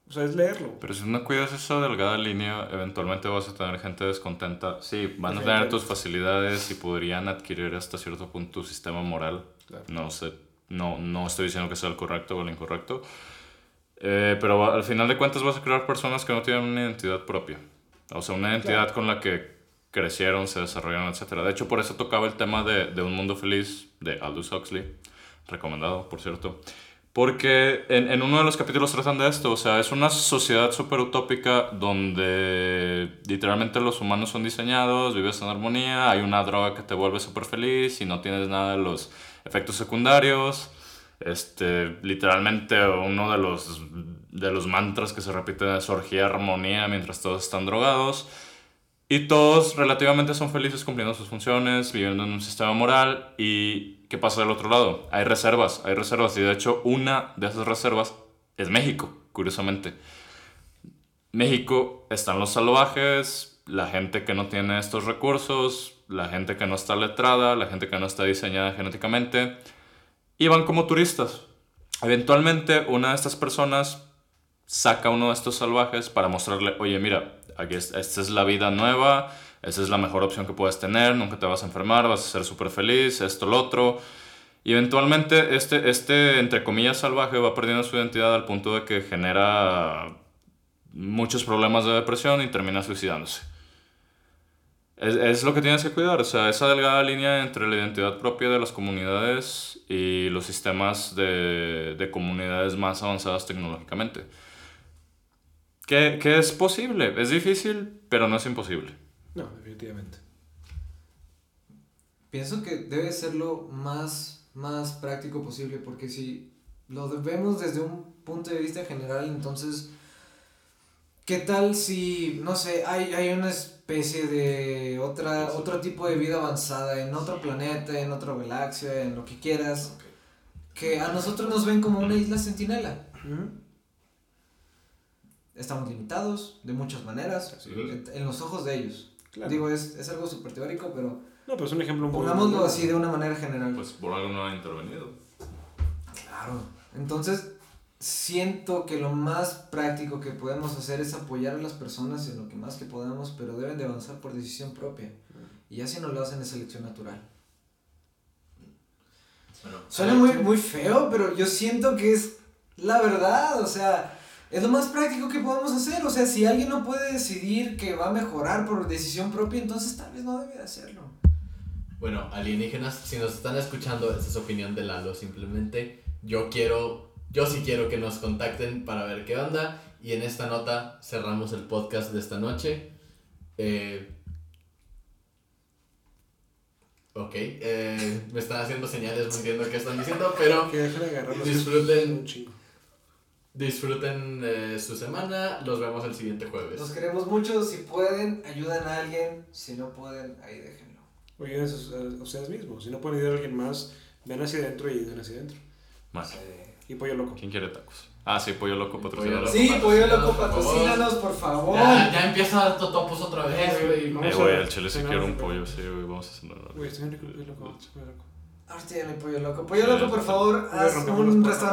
O sea, es leerlo. Pero si no cuidas esa delgada línea, eventualmente vas a tener gente descontenta. Sí, van a tener tus facilidades y podrían adquirir hasta cierto punto tu sistema moral. Claro. No sé, no, no estoy diciendo que sea el correcto o el incorrecto. Eh, pero al final de cuentas vas a crear personas que no tienen una identidad propia. O sea, una identidad Claro. con la que crecieron, se desarrollaron, etc. De hecho, por eso tocaba el tema de, de Un Mundo Feliz de Aldous Huxley. Recomendado, por cierto. Porque en, en uno de los capítulos tratan de esto, o sea, es una sociedad súper utópica donde literalmente los humanos son diseñados, vives en armonía, hay una droga que te vuelve súper feliz y no tienes nada de los efectos secundarios. Este, literalmente uno de los, de los mantras que se repiten es orgía, armonía mientras todos están drogados. Y todos relativamente son felices cumpliendo sus funciones, viviendo en un sistema moral. ¿Y qué pasa del otro lado? Hay reservas, hay reservas. Y de hecho, una de esas reservas es México, curiosamente. México están los salvajes, la gente que no tiene estos recursos, la gente que no está letrada, la gente que no está diseñada genéticamente. Y van como turistas. Eventualmente, una de estas personas saca a uno de estos salvajes para mostrarle, oye, mira, aquí es- esta es la vida nueva, esa es la mejor opción que puedes tener, nunca te vas a enfermar, vas a ser súper feliz, esto, lo otro. Y eventualmente este, este, entre comillas, salvaje va perdiendo su identidad al punto de que genera muchos problemas de depresión y termina suicidándose. Es, es lo que tienes que cuidar, o sea, esa delgada línea entre la identidad propia de las comunidades y los sistemas de, de comunidades más avanzadas tecnológicamente. Que, que es posible, es difícil, pero no es imposible. No, definitivamente. Pienso que debe ser lo más, más práctico posible, porque si lo vemos desde un punto de vista general, entonces, ¿qué tal si, no sé, hay, hay una especie de otra, otro tipo de vida avanzada en otro planeta, en otra galaxia, en lo que quieras, que a nosotros nos ven como una isla sentinela? Estamos limitados de muchas maneras, en los ojos de ellos. Claro. Digo, es, es algo súper teórico, pero no, pero es un ejemplo muy pongámoslo muy- así de una manera general. Pues por algo no ha intervenido. Claro. Entonces, siento que lo más práctico que podemos hacer es apoyar a las personas en lo que más que podamos, pero deben de avanzar por decisión propia. Y ya si no lo hacen es selección natural. Bueno, Suena muy, muy feo, pero yo siento que es la verdad, o sea, es lo más práctico que podemos hacer. O sea, si alguien no puede decidir que va a mejorar por decisión propia, entonces tal vez no debe de hacerlo. Bueno, alienígenas, si nos están escuchando, esa es opinión de Lalo. Simplemente yo quiero, yo sí quiero que nos contacten para ver qué onda. Y en esta nota cerramos el podcast de esta noche. Eh, ok, eh, me están haciendo señales, no entiendo qué están diciendo, pero Disfruten. Disfruten eh, su semana. Los vemos el siguiente jueves. Los queremos mucho, si pueden, ayuden a alguien, si no pueden, ahí déjenlo. Oigan, eso, a ustedes mismos. Si no pueden ayudar a alguien más, ven hacia adentro y ayuden hacia adentro. Bueno, Y pollo loco. ¿quién quiere tacos? Ah, sí, Pollo Loco patrocinador. Loco, Sí, Pollo Loco, patrocínanos, por favor. patrocínanos. Ya, ya empieza a dar totopos otra vez, güey. Eh, güey, al chile si quiero un pollo, sí, güey, vamos a cenar. Güey, estoy rico el pollo loco. pollo loco. Ahorita ya no hay Pollo Loco. Pollo Loco, por favor, haz un restaurante